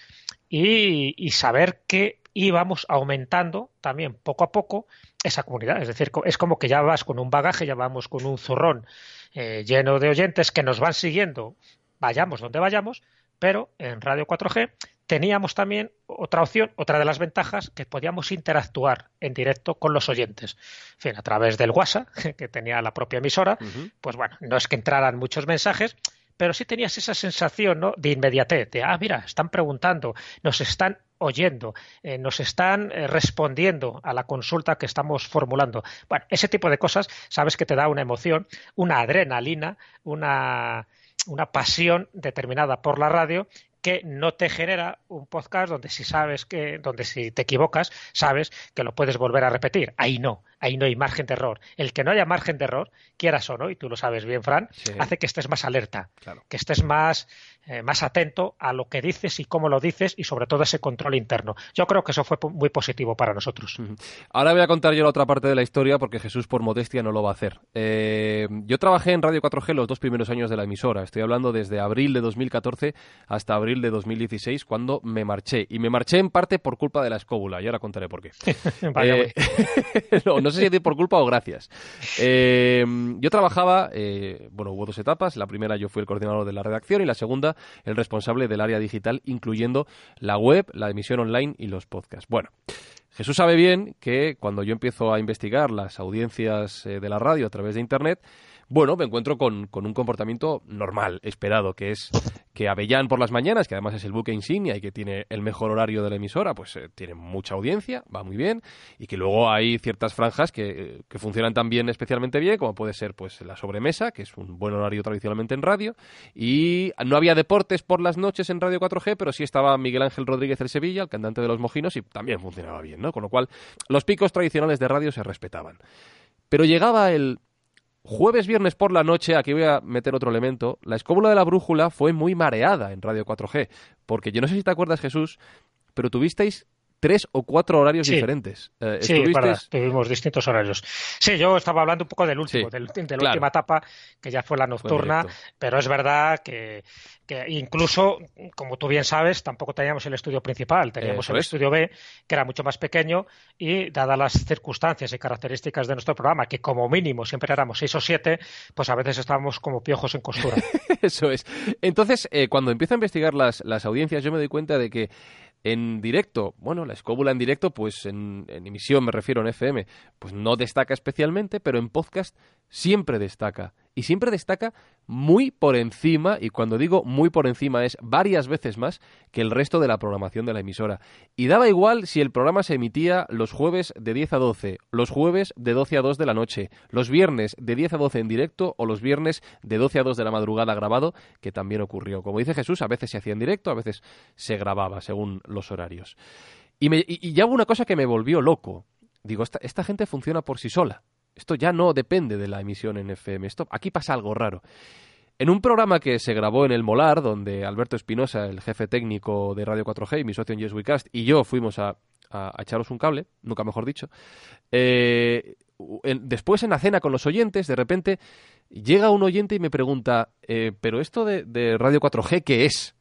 Speaker 3: y, y saber que íbamos aumentando también poco a poco esa comunidad. Es decir, es como que ya vas con un bagaje, ya vamos con un zurrón eh, lleno de oyentes que nos van siguiendo, vayamos donde vayamos, pero en Radio 4G teníamos también otra opción, otra de las ventajas, que podíamos interactuar en directo con los oyentes. En fin, a través del WhatsApp, que tenía la propia emisora, pues bueno, no es que entraran muchos mensajes, pero sí tenías esa sensación ¿no? de inmediatez, de, ah, mira, están preguntando, nos están oyendo, eh, nos están eh, respondiendo a la consulta que estamos formulando. Bueno, ese tipo de cosas, sabes que te da una emoción, una adrenalina, una, una pasión determinada por la radio que no te genera un podcast donde si sabes que, donde si te equivocas, sabes que lo puedes volver a repetir. Ahí no. ahí no hay margen de error. El que no haya margen de error, quieras o no, y tú lo sabes bien, Fran, hace que estés más alerta, que estés más, eh, más atento a lo que dices y cómo lo dices y sobre todo ese control interno. Yo creo que eso fue muy positivo para nosotros.
Speaker 2: Ahora voy a contar yo la otra parte de la historia porque Jesús por modestia no lo va a hacer. Eh, yo trabajé en Radio 4G los dos primeros años de la emisora. Estoy hablando desde abril de 2014 hasta abril de 2016 cuando me marché. Y me marché en parte por culpa de la escóbula. Y ahora contaré por qué. Eh, no, sé si por culpa o gracias. Eh, yo trabajaba, eh, bueno, hubo dos etapas. La primera yo fui el coordinador de la redacción y la segunda el responsable del área digital, incluyendo la web, la emisión online y los podcasts. Bueno. Jesús sabe bien que cuando yo empiezo a investigar las audiencias de la radio a través de Internet, bueno, me encuentro con, un comportamiento normal, esperado, que es que Avellán por las mañanas, que además es el buque insignia y que tiene el mejor horario de la emisora, pues eh, tiene mucha audiencia, va muy bien, y que luego hay ciertas franjas que, que, funcionan también especialmente bien, como puede ser pues la sobremesa, que es un buen horario tradicionalmente en radio, y no había deportes por las noches en Radio 4G, pero sí estaba Miguel Ángel Rodríguez el Sevilla, el cantante de Los Mojinos, y también funcionaba bien, ¿no? Con lo cual, los picos tradicionales de radio se respetaban. Pero llegaba el Jueves, viernes por la noche, aquí voy a meter otro elemento, la escóbula de la brújula fue muy mareada en Radio 4G, porque yo no sé si te acuerdas, Jesús, pero tuvisteis tres o cuatro horarios diferentes.
Speaker 3: Eh, sí, tuvimos distintos horarios. Sí, yo estaba hablando un poco del último, de la última etapa, que ya fue la nocturna, pero es verdad que, incluso, como tú bien sabes, tampoco teníamos el estudio principal, teníamos el estudio B, que era mucho más pequeño, y dadas las circunstancias y características de nuestro programa, que como mínimo siempre éramos seis o siete, pues a veces estábamos como piojos en costura.
Speaker 2: Eso es. Entonces, eh, cuando empiezo a investigar las, las audiencias, yo me doy cuenta de que en directo, bueno, la escóbula en directo, pues en, emisión me refiero en FM, pues no destaca especialmente, pero en podcast siempre destaca. Y siempre destaca muy por encima, y cuando digo muy por encima es varias veces más que el resto de la programación de la emisora. Y daba igual si el programa se emitía los jueves de 10 a 12, los jueves de 12 a 2 de la noche, los viernes de 10 a 12 en directo o los viernes de 12 a 2 de la madrugada grabado, que también ocurrió. Como dice Jesús, a veces se hacía en directo, a veces se grababa según los horarios. Y, me, y hubo una cosa que me volvió loco. Digo, esta gente funciona por sí sola. Esto ya no depende de la emisión en FM. Esto, aquí pasa algo raro. En un programa que se grabó en el Molar, donde Alberto Espinosa, el jefe técnico de Radio 4G y mi socio en Yes Cast, y yo fuimos a, echaros un cable, nunca mejor dicho, eh, después en la cena con los oyentes, de repente llega un oyente y me pregunta, eh, ¿pero esto de, de, Radio 4G qué es?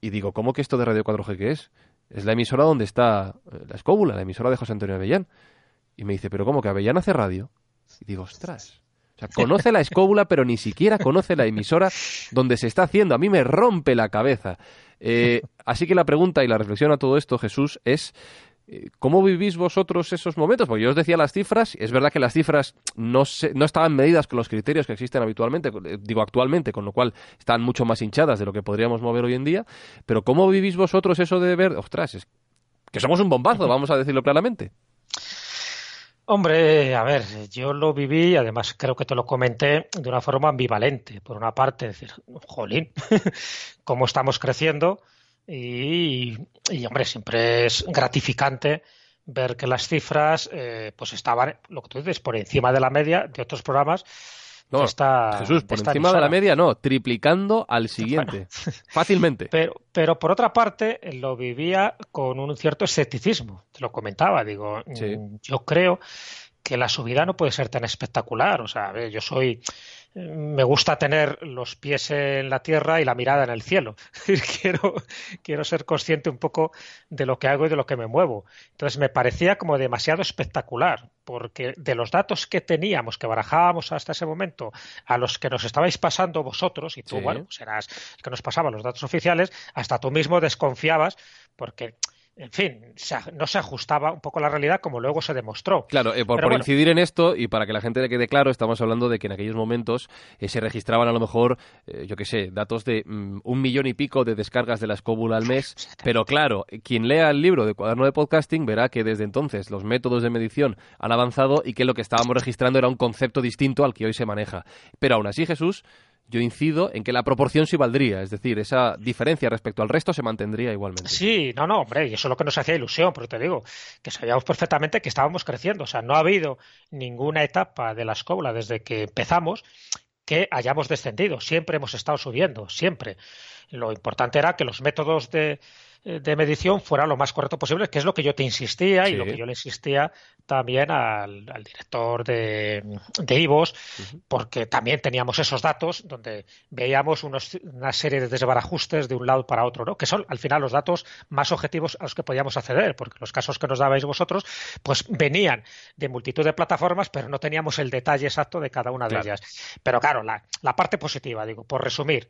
Speaker 2: Y digo, ¿cómo que esto de Radio 4G qué es? Es la emisora donde está eh, la escóbula, la emisora de José Antonio Avellán. Y me dice, ¿pero cómo que Avellán hace radio? Y digo, ostras. O sea, conoce la escóbula, pero ni siquiera conoce la emisora donde se está haciendo. A mí me rompe la cabeza. Eh, así que la pregunta y la reflexión a todo esto, Jesús, es eh, ¿Cómo vivís vosotros esos momentos? Porque yo os decía las cifras, es verdad que las cifras no, no estaban medidas con los criterios que existen habitualmente, eh, digo actualmente, con lo cual están mucho más hinchadas de lo que podríamos mover hoy en día, pero ¿cómo vivís vosotros eso de ver, ostras, es que somos un bombazo, vamos a decirlo claramente?
Speaker 3: Hombre, a ver, yo lo viví y además creo que te lo comenté de una forma ambivalente. Por una parte, decir, jolín, cómo estamos creciendo y, hombre, siempre es gratificante ver que las cifras eh, pues estaban, lo que tú dices, por encima de la media de otros programas
Speaker 2: no, Jesús, por encima de la media no, triplicando al siguiente. Fácilmente.
Speaker 3: Pero, pero por otra parte, lo vivía con un cierto escepticismo. Te lo comentaba, digo, yo creo que la subida no puede ser tan espectacular. O sea, yo soy me gusta tener los pies en la tierra y la mirada en el cielo. quiero, quiero ser consciente un poco de lo que hago y de lo que me muevo. Entonces me parecía como demasiado espectacular, porque de los datos que teníamos, que barajábamos hasta ese momento, a los que nos estabais pasando vosotros, y tú, bueno, serás el que nos pasaba los datos oficiales, hasta tú mismo desconfiabas, porque en fin, no se ajustaba un poco a la realidad como luego se demostró.
Speaker 2: Claro, eh, por, incidir en esto y para que la gente le quede claro, estamos hablando de que en aquellos momentos eh, se registraban a lo mejor, eh, yo qué sé, datos de mm, un millón y pico de descargas de la escóbula al mes, pero claro, quien lea el libro de cuaderno de podcasting verá que desde entonces los métodos de medición han avanzado y que lo que estábamos registrando era un concepto distinto al que hoy se maneja. Pero aún así, Jesús, yo incido en que la proporción sí valdría, es decir, esa diferencia respecto al resto se mantendría igualmente.
Speaker 3: Sí, no, no, hombre, y eso es lo que nos hacía ilusión, porque te digo, que sabíamos perfectamente que estábamos creciendo, o sea, no ha habido ninguna etapa de la escuela desde que empezamos que hayamos descendido, siempre hemos estado subiendo, siempre. Lo importante era que los métodos de, de medición fuera lo más correcto posible, que es lo que yo te insistía y lo que yo le insistía también al, director de, de IVOS, porque también teníamos esos datos donde veíamos una serie de desbarajustes de un lado para otro, ¿no? que son al final los datos más objetivos a los que podíamos acceder, porque los casos que nos dabais vosotros, pues venían de multitud de plataformas, pero no teníamos el detalle exacto de cada una de ellas. Pero claro, la, la parte positiva, digo, por resumir,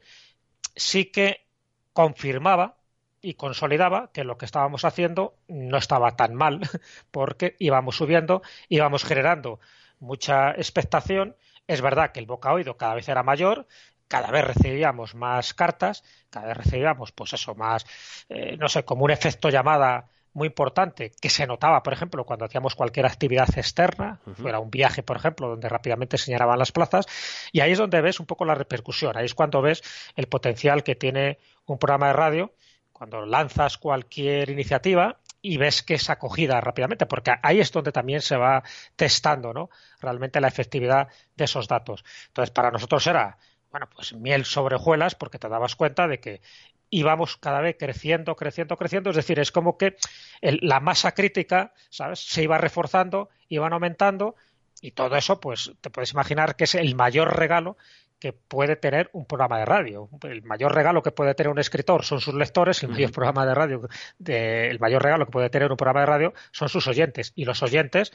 Speaker 3: sí que confirmaba y consolidaba que lo que estábamos haciendo no estaba tan mal, porque íbamos subiendo, íbamos generando mucha expectación. Es verdad que el boca oído cada vez era mayor, cada vez recibíamos más cartas, cada vez recibíamos, pues eso, más, eh, no sé, como un efecto llamada muy importante que se notaba, por ejemplo, cuando hacíamos cualquier actividad externa, fuera un viaje, por ejemplo, donde rápidamente señalaban las plazas, y ahí es donde ves un poco la repercusión, ahí es cuando ves el potencial que tiene un programa de radio cuando lanzas cualquier iniciativa y ves que es acogida rápidamente, porque ahí es donde también se va testando ¿no? realmente la efectividad de esos datos. Entonces, para nosotros era, bueno, pues miel sobre hojuelas, porque te dabas cuenta de que íbamos cada vez creciendo, creciendo, creciendo, es decir, es como que la masa crítica, ¿sabes?, se iba reforzando, iban aumentando, y todo eso, pues te puedes imaginar que es el mayor regalo que puede tener un programa de radio. El mayor regalo que puede tener un escritor son sus lectores, el mayor programa de radio, el mayor regalo que puede tener un programa de radio son sus oyentes. Y los oyentes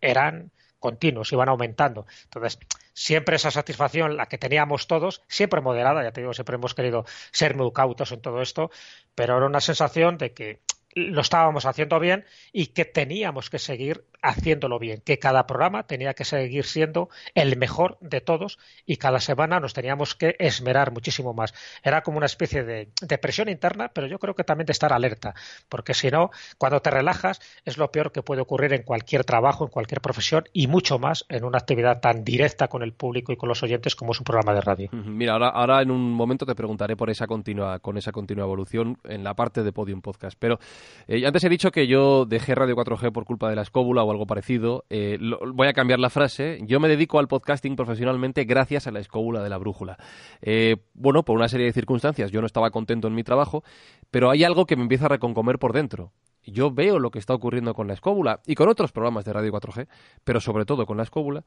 Speaker 3: eran continuos, iban aumentando. Entonces, siempre esa satisfacción, la que teníamos todos, siempre moderada, ya te digo, siempre hemos querido ser muy cautos en todo esto, pero era una sensación de que lo estábamos haciendo bien y que teníamos que seguir haciéndolo bien, que cada programa tenía que seguir siendo el mejor de todos y cada semana nos teníamos que esmerar muchísimo más. Era como una especie de, presión interna, pero yo creo que también de estar alerta, porque si no, cuando te relajas es lo peor que puede ocurrir en cualquier trabajo, en cualquier profesión y mucho más en una actividad tan directa con el público y con los oyentes como es un programa de radio.
Speaker 2: Mira, ahora, ahora en un momento te preguntaré por esa continua, con esa continua evolución en la parte de Podium Podcast, pero eh, antes he dicho que yo dejé Radio 4G por culpa de la escóbula o algo parecido. Eh, voy a cambiar la frase. Yo me dedico al podcasting profesionalmente gracias a la escóbula de la brújula. Eh, bueno, por una serie de circunstancias yo no estaba contento en mi trabajo, pero hay algo que me empieza a reconcomer por dentro. Yo veo lo que está ocurriendo con la escóbula y con otros programas de Radio 4G, pero sobre todo con la escóbula,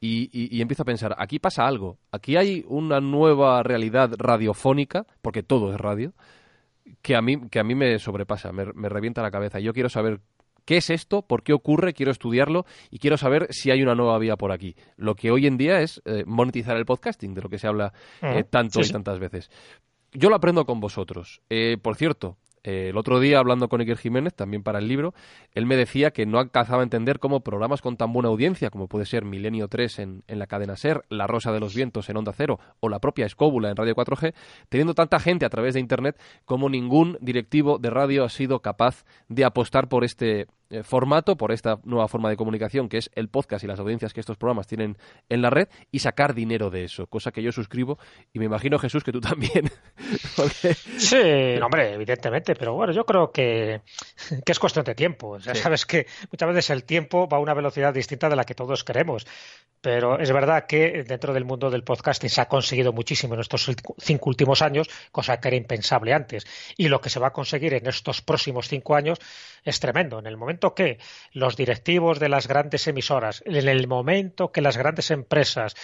Speaker 2: y, y, empiezo a pensar, aquí pasa algo, aquí hay una nueva realidad radiofónica, porque todo es radio, que a mí, que a mí me sobrepasa, me, revienta la cabeza. Yo quiero saber qué es esto, por qué ocurre, quiero estudiarlo y quiero saber si hay una nueva vía por aquí. Lo que hoy en día es eh, monetizar el podcasting, de lo que se habla eh, tanto y tantas veces. Yo lo aprendo con vosotros. Eh, por cierto, eh, el otro día, hablando con Iker Jiménez, también para el libro, él me decía que no alcanzaba a entender cómo programas con tan buena audiencia, como puede ser Milenio 3 en, en la cadena SER, La Rosa de los Vientos en Onda Cero o la propia Escóbula en Radio 4G, teniendo tanta gente a través de Internet como ningún directivo de radio ha sido capaz de apostar por este eh, formato, por esta nueva forma de comunicación que es el podcast y las audiencias que estos programas tienen en la red y sacar dinero de eso, cosa que yo suscribo y me imagino, Jesús, que tú también.
Speaker 3: Sí, hombre, evidentemente, pero bueno, yo creo que, es cuestión de tiempo. Sabes que muchas veces el tiempo va a una velocidad distinta de la que todos queremos, pero es verdad que dentro del mundo del podcasting se ha conseguido muchísimo en estos cinco últimos años, cosa que era impensable antes, y lo que se va a conseguir en estos próximos cinco años es tremendo. En el momento que los directivos de las grandes emisoras, en el momento que las grandes empresas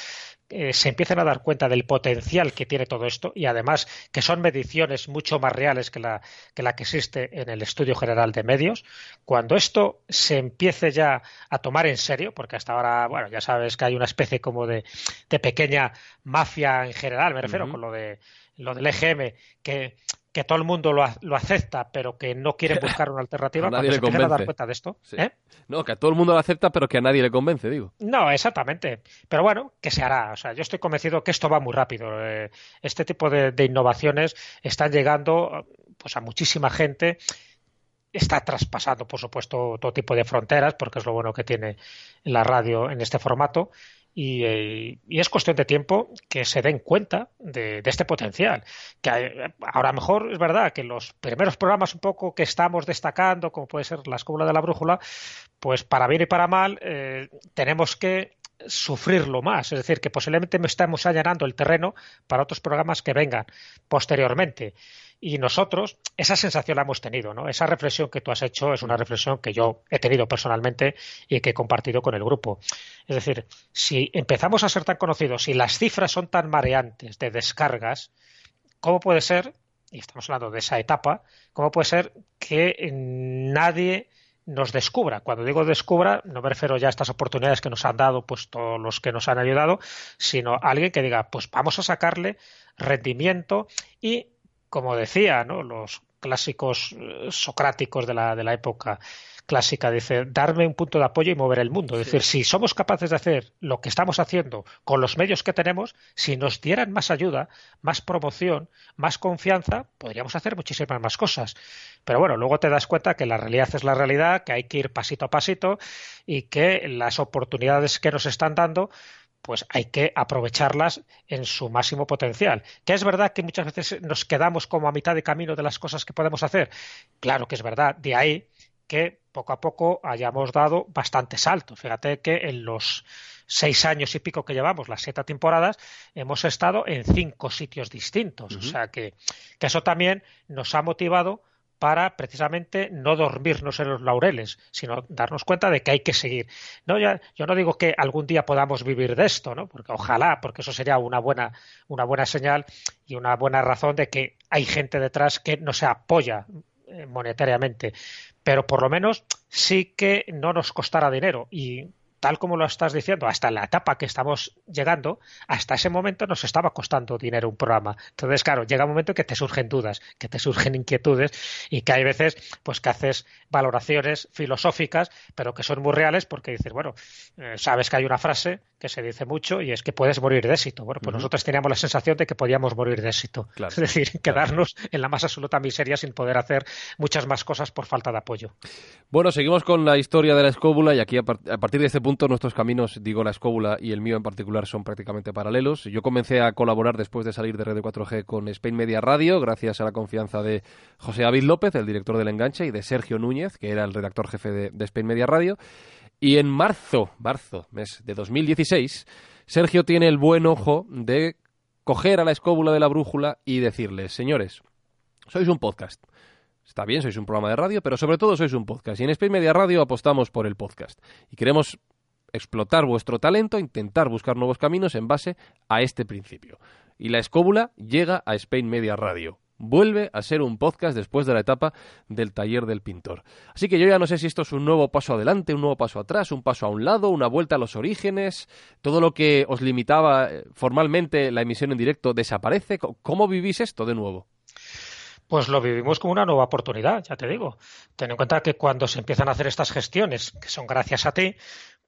Speaker 3: eh, se empiecen a dar cuenta del potencial que tiene todo esto y además que son mediciones mucho más reales que la, que la que existe en el Estudio General de Medios, cuando esto se empiece ya a tomar en serio, porque hasta ahora, bueno, ya sabes que hay una especie como de, de pequeña mafia en general, me refiero con lo de lo del EGM, que que todo el mundo lo, lo, acepta, pero que no quiere buscar una alternativa,
Speaker 2: nadie le
Speaker 3: a dar cuenta de esto. ¿eh?
Speaker 2: No, que a todo el mundo lo acepta, pero que a nadie le convence, digo.
Speaker 3: No, exactamente. Pero bueno, que se hará. O sea, yo estoy convencido que esto va muy rápido. Eh, este tipo de, innovaciones están llegando pues, a muchísima gente está traspasando, por supuesto, todo tipo de fronteras, porque es lo bueno que tiene la radio en este formato y, es cuestión de tiempo que se den cuenta de, este potencial. Que ahora mejor es verdad que los primeros programas un poco que estamos destacando, como puede ser la escuela de la brújula, pues para bien y para mal eh, tenemos que sufrirlo más, es decir, que posiblemente me estamos allanando el terreno para otros programas que vengan posteriormente. Y nosotros, esa sensación la hemos tenido, ¿no? Esa reflexión que tú has hecho es una reflexión que yo he tenido personalmente y que he compartido con el grupo. Es decir, si empezamos a ser tan conocidos y las cifras son tan mareantes de descargas, ¿cómo puede ser, y estamos hablando de esa etapa, cómo puede ser que nadie nos descubra. Cuando digo descubra, no me refiero ya a estas oportunidades que nos han dado pues todos los que nos han ayudado, sino alguien que diga, pues vamos a sacarle rendimiento y como decía, ¿no? los clásicos eh, socráticos de la, de la época clásica, dice, darme un punto de apoyo y mover el mundo. Es decir, si somos capaces de hacer lo que estamos haciendo con los medios que tenemos, si nos dieran más ayuda, más promoción, más confianza, podríamos hacer muchísimas más cosas. Pero bueno, luego te das cuenta que la realidad es la realidad, que hay que ir pasito a pasito y que las oportunidades que nos están dando pues hay que aprovecharlas en su máximo potencial. Que es verdad que muchas veces nos quedamos como a mitad de camino de las cosas que podemos hacer. Claro que es verdad. De ahí que poco a poco hayamos dado bastantes saltos. Fíjate que en los seis años y pico que llevamos, las siete temporadas, hemos estado en cinco sitios distintos. O sea que, que eso también nos ha motivado para precisamente no dormirnos en los laureles, sino darnos cuenta de que hay que seguir. No, ya, yo no digo que algún día podamos vivir de esto, ¿no? Porque ojalá, porque eso sería una buena, una buena señal y una buena razón de que hay gente detrás que no se apoya eh, monetariamente, pero por lo menos sí que no nos costará dinero y tal como lo estás diciendo, hasta la etapa que estamos llegando, hasta ese momento nos estaba costando dinero un programa. Entonces, claro, llega un momento que te surgen dudas, que te surgen inquietudes y que hay veces pues que haces valoraciones filosóficas, pero que son muy reales porque dices, bueno, eh, sabes que hay una frase que se dice mucho y es que puedes morir de éxito. Bueno, pues nosotros teníamos la sensación de que podíamos morir de éxito. es decir, quedarnos en la más absoluta miseria sin poder hacer muchas más cosas por falta de apoyo.
Speaker 2: Bueno, seguimos con la historia de la escóbula y aquí a, a partir de este punto nuestros caminos, digo la escóbula y el mío en particular, son prácticamente paralelos. Yo comencé a colaborar después de salir de Radio 4G con Spain Media Radio, gracias a la confianza de José David López, el director del enganche, y de Sergio Núñez, que era el redactor jefe de, de Spain Media Radio. Y en marzo, marzo, mes de 2016, Sergio tiene el buen ojo de coger a la escóbula de la brújula y decirles, señores, sois un podcast. Está bien, sois un programa de radio, pero sobre todo sois un podcast. Y en Spain Media Radio apostamos por el podcast. Y queremos explotar vuestro talento, intentar buscar nuevos caminos en base a este principio. Y la escóbula llega a Spain Media Radio vuelve a ser un podcast después de la etapa del taller del pintor. Así que yo ya no sé si esto es un nuevo paso adelante, un nuevo paso atrás, un paso a un lado, una vuelta a los orígenes, todo lo que os limitaba eh, formalmente la emisión en directo desaparece. ¿Cómo vivís esto de nuevo?
Speaker 3: Pues lo vivimos como una nueva oportunidad, ya te digo. Ten en cuenta que cuando se empiezan a hacer estas gestiones, que son gracias a ti,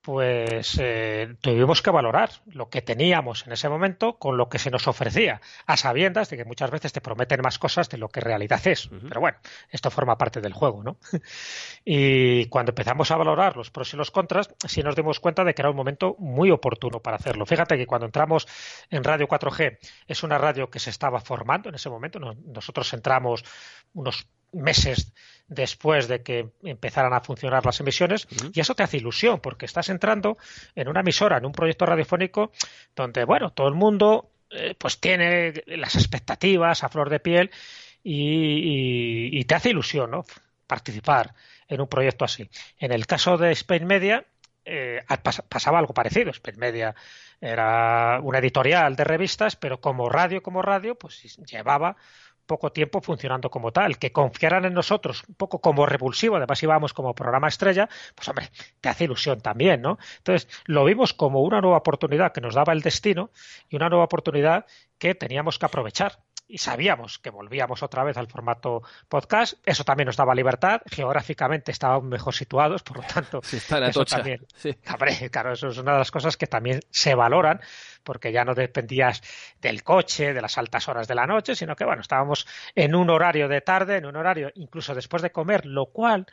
Speaker 3: pues eh, tuvimos que valorar lo que teníamos en ese momento con lo que se nos ofrecía, a sabiendas de que muchas veces te prometen más cosas de lo que en realidad es. Pero bueno, esto forma parte del juego, ¿no? y cuando empezamos a valorar los pros y los contras, sí nos dimos cuenta de que era un momento muy oportuno para hacerlo. Fíjate que cuando entramos en Radio 4G, es una radio que se estaba formando en ese momento. Nosotros entramos unos meses después de que empezaran a funcionar las emisiones y eso te hace ilusión porque estás entrando en una emisora, en un proyecto radiofónico donde, bueno, todo el mundo eh, pues tiene las expectativas a flor de piel y, te hace ilusión, ¿no? Participar en un proyecto así. En el caso de Spain Media eh, pasaba algo parecido. Spain Media era una editorial de revistas, pero como radio, como radio, pues llevaba poco tiempo funcionando como tal, que confiaran en nosotros un poco como revulsivo, además íbamos como programa estrella, pues hombre, te hace ilusión también, ¿no? Entonces, lo vimos como una nueva oportunidad que nos daba el destino y una nueva oportunidad que teníamos que aprovechar y sabíamos que volvíamos otra vez al formato podcast. Eso también nos daba libertad. Geográficamente estábamos mejor situados, por lo tanto, eso también. claro, eso es una de las cosas que también se valoran, porque ya no dependías del coche, de las altas horas de la noche, sino que bueno, estábamos en un horario de tarde, en un horario incluso después de comer, lo cual,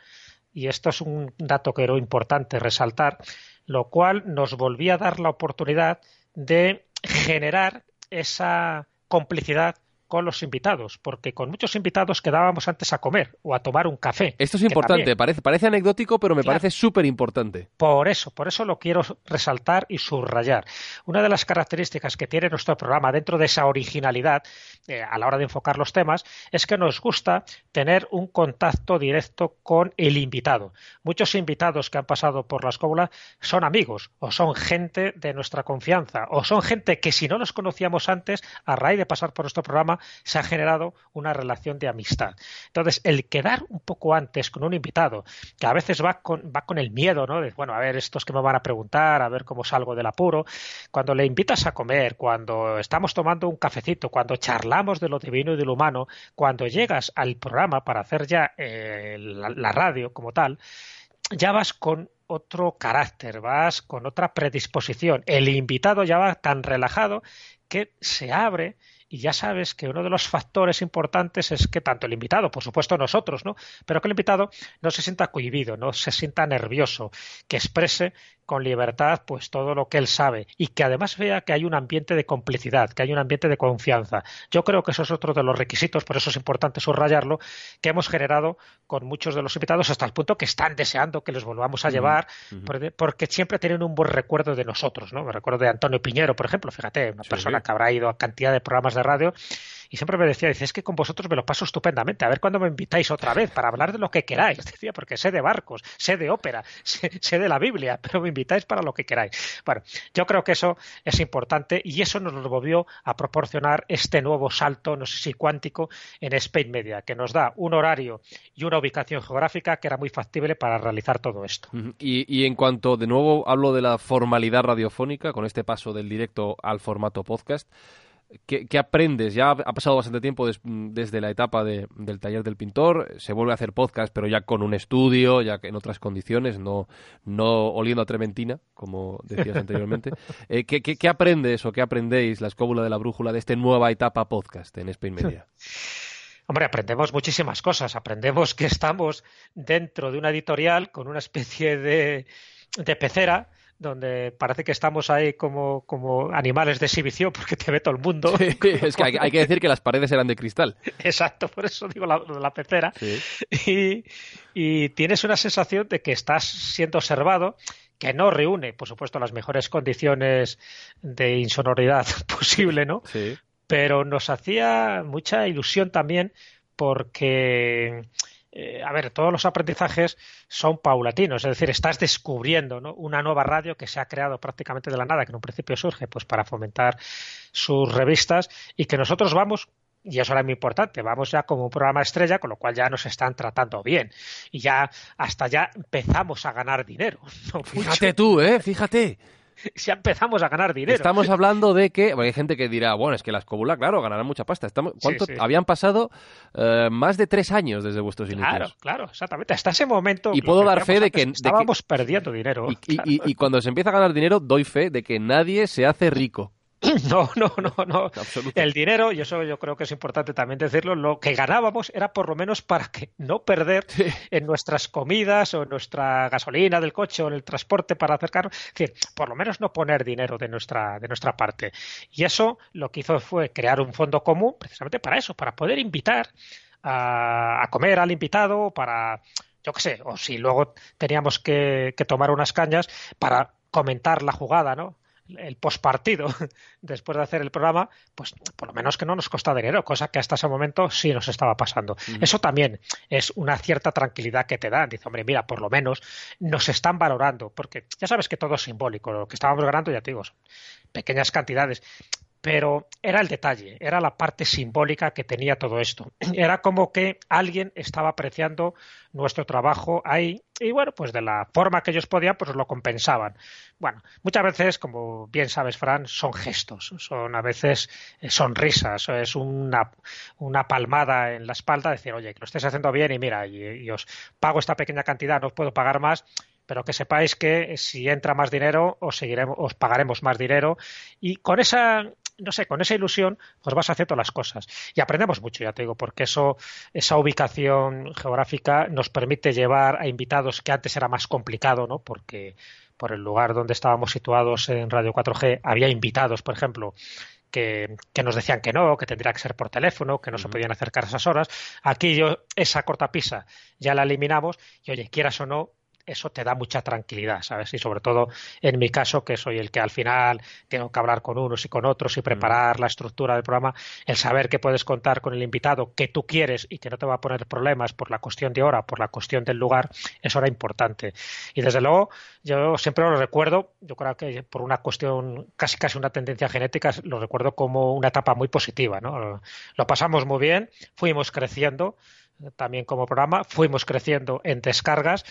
Speaker 3: y esto es un dato que era importante resaltar, lo cual nos volvía a dar la oportunidad de generar esa complicidad con los invitados, porque con muchos invitados quedábamos antes a comer o a tomar un café.
Speaker 2: Esto es importante, parece, parece anecdótico, pero me parece súper importante.
Speaker 3: Por eso, por eso lo quiero resaltar y subrayar. Una de las características que tiene nuestro programa dentro de esa originalidad eh, a la hora de enfocar los temas es que nos gusta tener un contacto directo con el invitado. Muchos invitados que han pasado por la escóbula son amigos o son gente de nuestra confianza o son gente que si no los conocíamos antes, a raíz de pasar por nuestro programa, se ha generado una relación de amistad. Entonces, el quedar un poco antes con un invitado, que a veces va con, va con el miedo, ¿no? Bueno, a ver, estos que me van a preguntar, a ver cómo salgo del apuro. Cuando le invitas a comer, cuando estamos tomando un cafecito, cuando charlamos de lo divino y de lo humano, cuando llegas al programa para hacer ya eh, la radio como tal, ya vas con otro carácter, vas con otra predisposición. El invitado ya va tan relajado que se abre y ya sabes que uno de los factores importantes es que tanto el invitado, por supuesto nosotros, ¿no? Pero que el invitado no se sienta cohibido, no se sienta nervioso, que exprese con libertad pues todo lo que él sabe. Y que además vea que hay un ambiente de complicidad, que hay un ambiente de confianza. Yo creo que eso es otro de los requisitos, por eso es importante subrayarlo, que hemos generado con muchos de los invitados hasta el punto que están deseando que los volvamos a llevar porque siempre tienen un buen recuerdo de nosotros, ¿no? Me recuerdo de Antonio Piñero, por ejemplo, fíjate, una persona que habrá ido a cantidad de programas de radio y siempre me decía, dice, es que con vosotros me lo paso estupendamente, a ver cuándo me invitáis otra vez para hablar de lo que queráis, decía, porque sé de barcos, sé de ópera, sé, de la Biblia, pero me invitáis para lo que queráis. Bueno, yo creo que eso es importante y eso nos lo volvió a proporcionar este nuevo salto, no sé si cuántico, en Spain Media, que nos da un horario y una ubicación geográfica que era muy factible para realizar todo esto.
Speaker 2: Y, y en cuanto, de nuevo, hablo de la formalidad radiofónica, con este paso del directo al formato podcast, ¿Qué, aprendes? Ya ha pasado bastante tiempo desde la etapa del taller del pintor, se vuelve a hacer podcast, pero ya con un estudio, ya en otras condiciones, no, no oliendo a trementina, como decías anteriormente. Eh, ¿qué, qué, aprendes o qué aprendéis, la escóbula de la brújula, de esta nueva etapa podcast en Spain Media?
Speaker 3: Hombre, aprendemos muchísimas cosas. Aprendemos que estamos dentro de una editorial con una especie de, de pecera donde parece que estamos ahí como, como animales de exhibición porque te ve todo el mundo.
Speaker 2: es que hay, que decir que las paredes eran de cristal.
Speaker 3: Exacto, por eso digo la, la pecera. Y, y tienes una sensación de que estás siendo observado que no reúne, por supuesto, las mejores condiciones de insonoridad posible, ¿no? Sí. Pero nos hacía mucha ilusión también porque eh, a ver, todos los aprendizajes son paulatinos, es decir, estás descubriendo una nueva radio que se ha creado prácticamente de la nada, que en un principio surge pues para fomentar sus revistas y que nosotros vamos y eso era muy importante, vamos ya como un programa estrella, con lo cual ya nos están tratando bien. Y ya hasta ya empezamos a ganar dinero.
Speaker 2: Fíjate tú, ¿eh? Fíjate.
Speaker 3: ya empezamos a ganar dinero.
Speaker 2: Estamos hablando de que, hay gente que dirá, bueno, es que la escóbula, claro, ganará mucha pasta. Estamos, ¿cuánto? Habían pasado eh, más de tres años desde vuestros inicios.
Speaker 3: Claro, claro, exactamente. Hasta ese momento.
Speaker 2: Y puedo dar fe de que.
Speaker 3: Estábamos perdiendo dinero.
Speaker 2: y cuando se empieza a ganar dinero, doy fe de que nadie se hace rico.
Speaker 3: No, no, no, no. El dinero, y eso yo creo que es importante también decirlo, lo que ganábamos era por lo menos para que no perder en nuestras comidas o en nuestra gasolina del coche o en el transporte para acercarnos. Es decir, por lo menos no poner dinero de nuestra, de nuestra parte. Y eso lo que hizo fue crear un fondo común precisamente para eso, para poder invitar a, comer al invitado, para, yo qué sé, o si luego teníamos que, que tomar unas cañas para comentar la jugada, ¿no? El postpartido después de hacer el programa, pues por lo menos que no nos costa dinero, cosa que hasta ese momento sí nos estaba pasando. Eso también es una cierta tranquilidad que te dan. Dice, hombre, mira, por lo menos nos están valorando, porque ya sabes que todo es simbólico. Lo que estábamos ganando, ya te digo, pequeñas cantidades pero era el detalle, era la parte simbólica que tenía todo esto. Era como que alguien estaba apreciando nuestro trabajo ahí y bueno, pues de la forma que ellos podían, pues lo compensaban. Bueno, muchas veces, como bien sabes, Fran, son gestos, son a veces eh, sonrisas, es una, una palmada en la espalda, decir, oye, que lo estés haciendo bien y mira, y, os pago esta pequeña cantidad, no os puedo pagar más, pero que sepáis que si entra más dinero os seguiremos, os pagaremos más dinero y con esa no sé, con esa ilusión, pues vas haciendo las cosas. Y aprendemos mucho, ya te digo, porque eso, esa ubicación geográfica nos permite llevar a invitados que antes era más complicado, ¿no? Porque por el lugar donde estábamos situados en Radio 4G, había invitados, por ejemplo, que, nos decían que no, que tendría que ser por teléfono, que no se podían acercar a esas horas. Aquí yo esa cortapisa ya la eliminamos y oye, quieras o no, eso te da mucha tranquilidad, ¿sabes? Y sobre todo en mi caso, que soy el que al final tengo que hablar con unos y con otros y preparar la estructura del programa, el saber que puedes contar con el invitado que tú quieres y que no te va a poner problemas por la cuestión de hora, por la cuestión del lugar, eso era importante. Y desde luego, yo siempre lo recuerdo, yo creo que por una cuestión, casi casi una tendencia genética, lo recuerdo como una etapa muy positiva, ¿no? Lo pasamos muy bien, fuimos creciendo también como programa, fuimos creciendo en descargas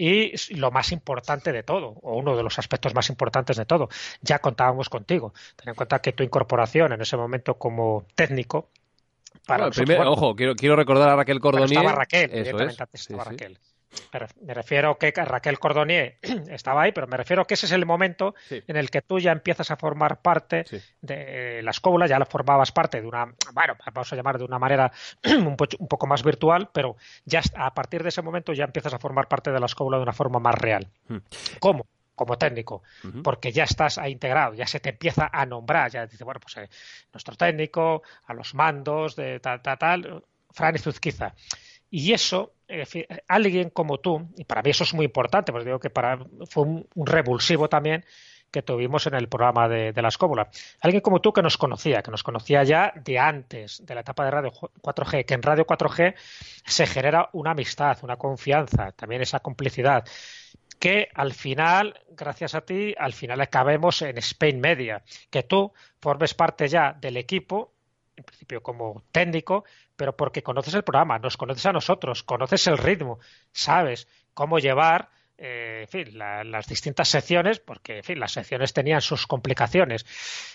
Speaker 3: y lo más importante de todo, o uno de los aspectos más importantes de todo, ya contábamos contigo. Ten en cuenta que tu incorporación en ese momento como técnico
Speaker 2: para ojo, quiero, quiero recordar a Raquel Cordonier.
Speaker 3: Estaba Raquel, estaba Raquel. Me refiero que Raquel Cordonier estaba ahí, pero me refiero que ese es el momento en el que tú ya empiezas a formar parte de la escuela, ya la formabas parte de una, bueno, vamos a llamar de una manera un, poco más virtual, pero ya a partir de ese momento ya empiezas a formar parte de la escuela de una forma más real. Hmm. ¿Cómo? como técnico, porque ya estás ahí integrado, ya se te empieza a nombrar, ya dice, bueno, pues eh, nuestro técnico, a los mandos, de tal, tal, tal, Fran Zuzquiza. Y eso, alguien como tú, y para mí eso es muy importante, porque digo que para, fue un, revulsivo también que tuvimos en el programa de, la escóbula. Alguien como tú que nos conocía, que nos conocía ya de antes de la etapa de Radio 4G, que en Radio 4G se genera una amistad, una confianza, también esa complicidad, que al final, gracias a ti, al final acabemos en Spain Media, que tú formes parte ya del equipo en principio como técnico, pero porque conoces el programa, nos conoces a nosotros, conoces el ritmo, sabes cómo llevar eh, en fin, las distintas secciones, porque en fin, las secciones tenían sus complicaciones,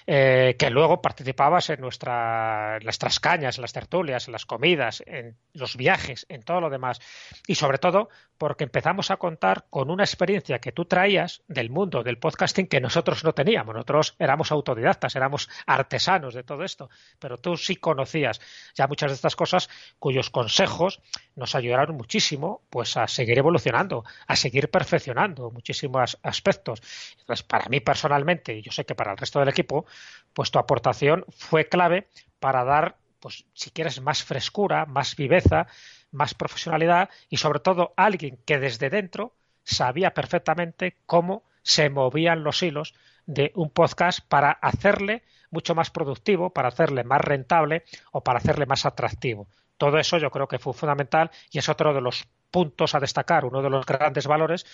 Speaker 3: eh, que luego participabas en, nuestra, nuestras cañas, en las tertulias, en las comidas, en los viajes, en todo lo demás. Y sobre todo porque empezamos a contar con una experiencia que tú traías del mundo del podcasting que nosotros no teníamos. Nosotros éramos autodidactas, éramos artesanos de todo esto, pero tú sí conocías ya muchas de estas cosas cuyos consejos nos ayudaron muchísimo pues a seguir evolucionando, a seguir perfeccionando muchísimos aspectos. Entonces, para mí personalmente, y yo sé que para el resto del equipo, pues tu aportación fue clave para dar, pues si quieres, más frescura, más viveza, más profesionalidad y sobre todo alguien que desde dentro sabía perfectamente cómo se movían los hilos de un podcast para hacerle mucho más productivo, para hacerle más rentable o para hacerle más atractivo. Todo eso yo creo que fue fundamental y es otro de los puntos a destacar, uno de los grandes valores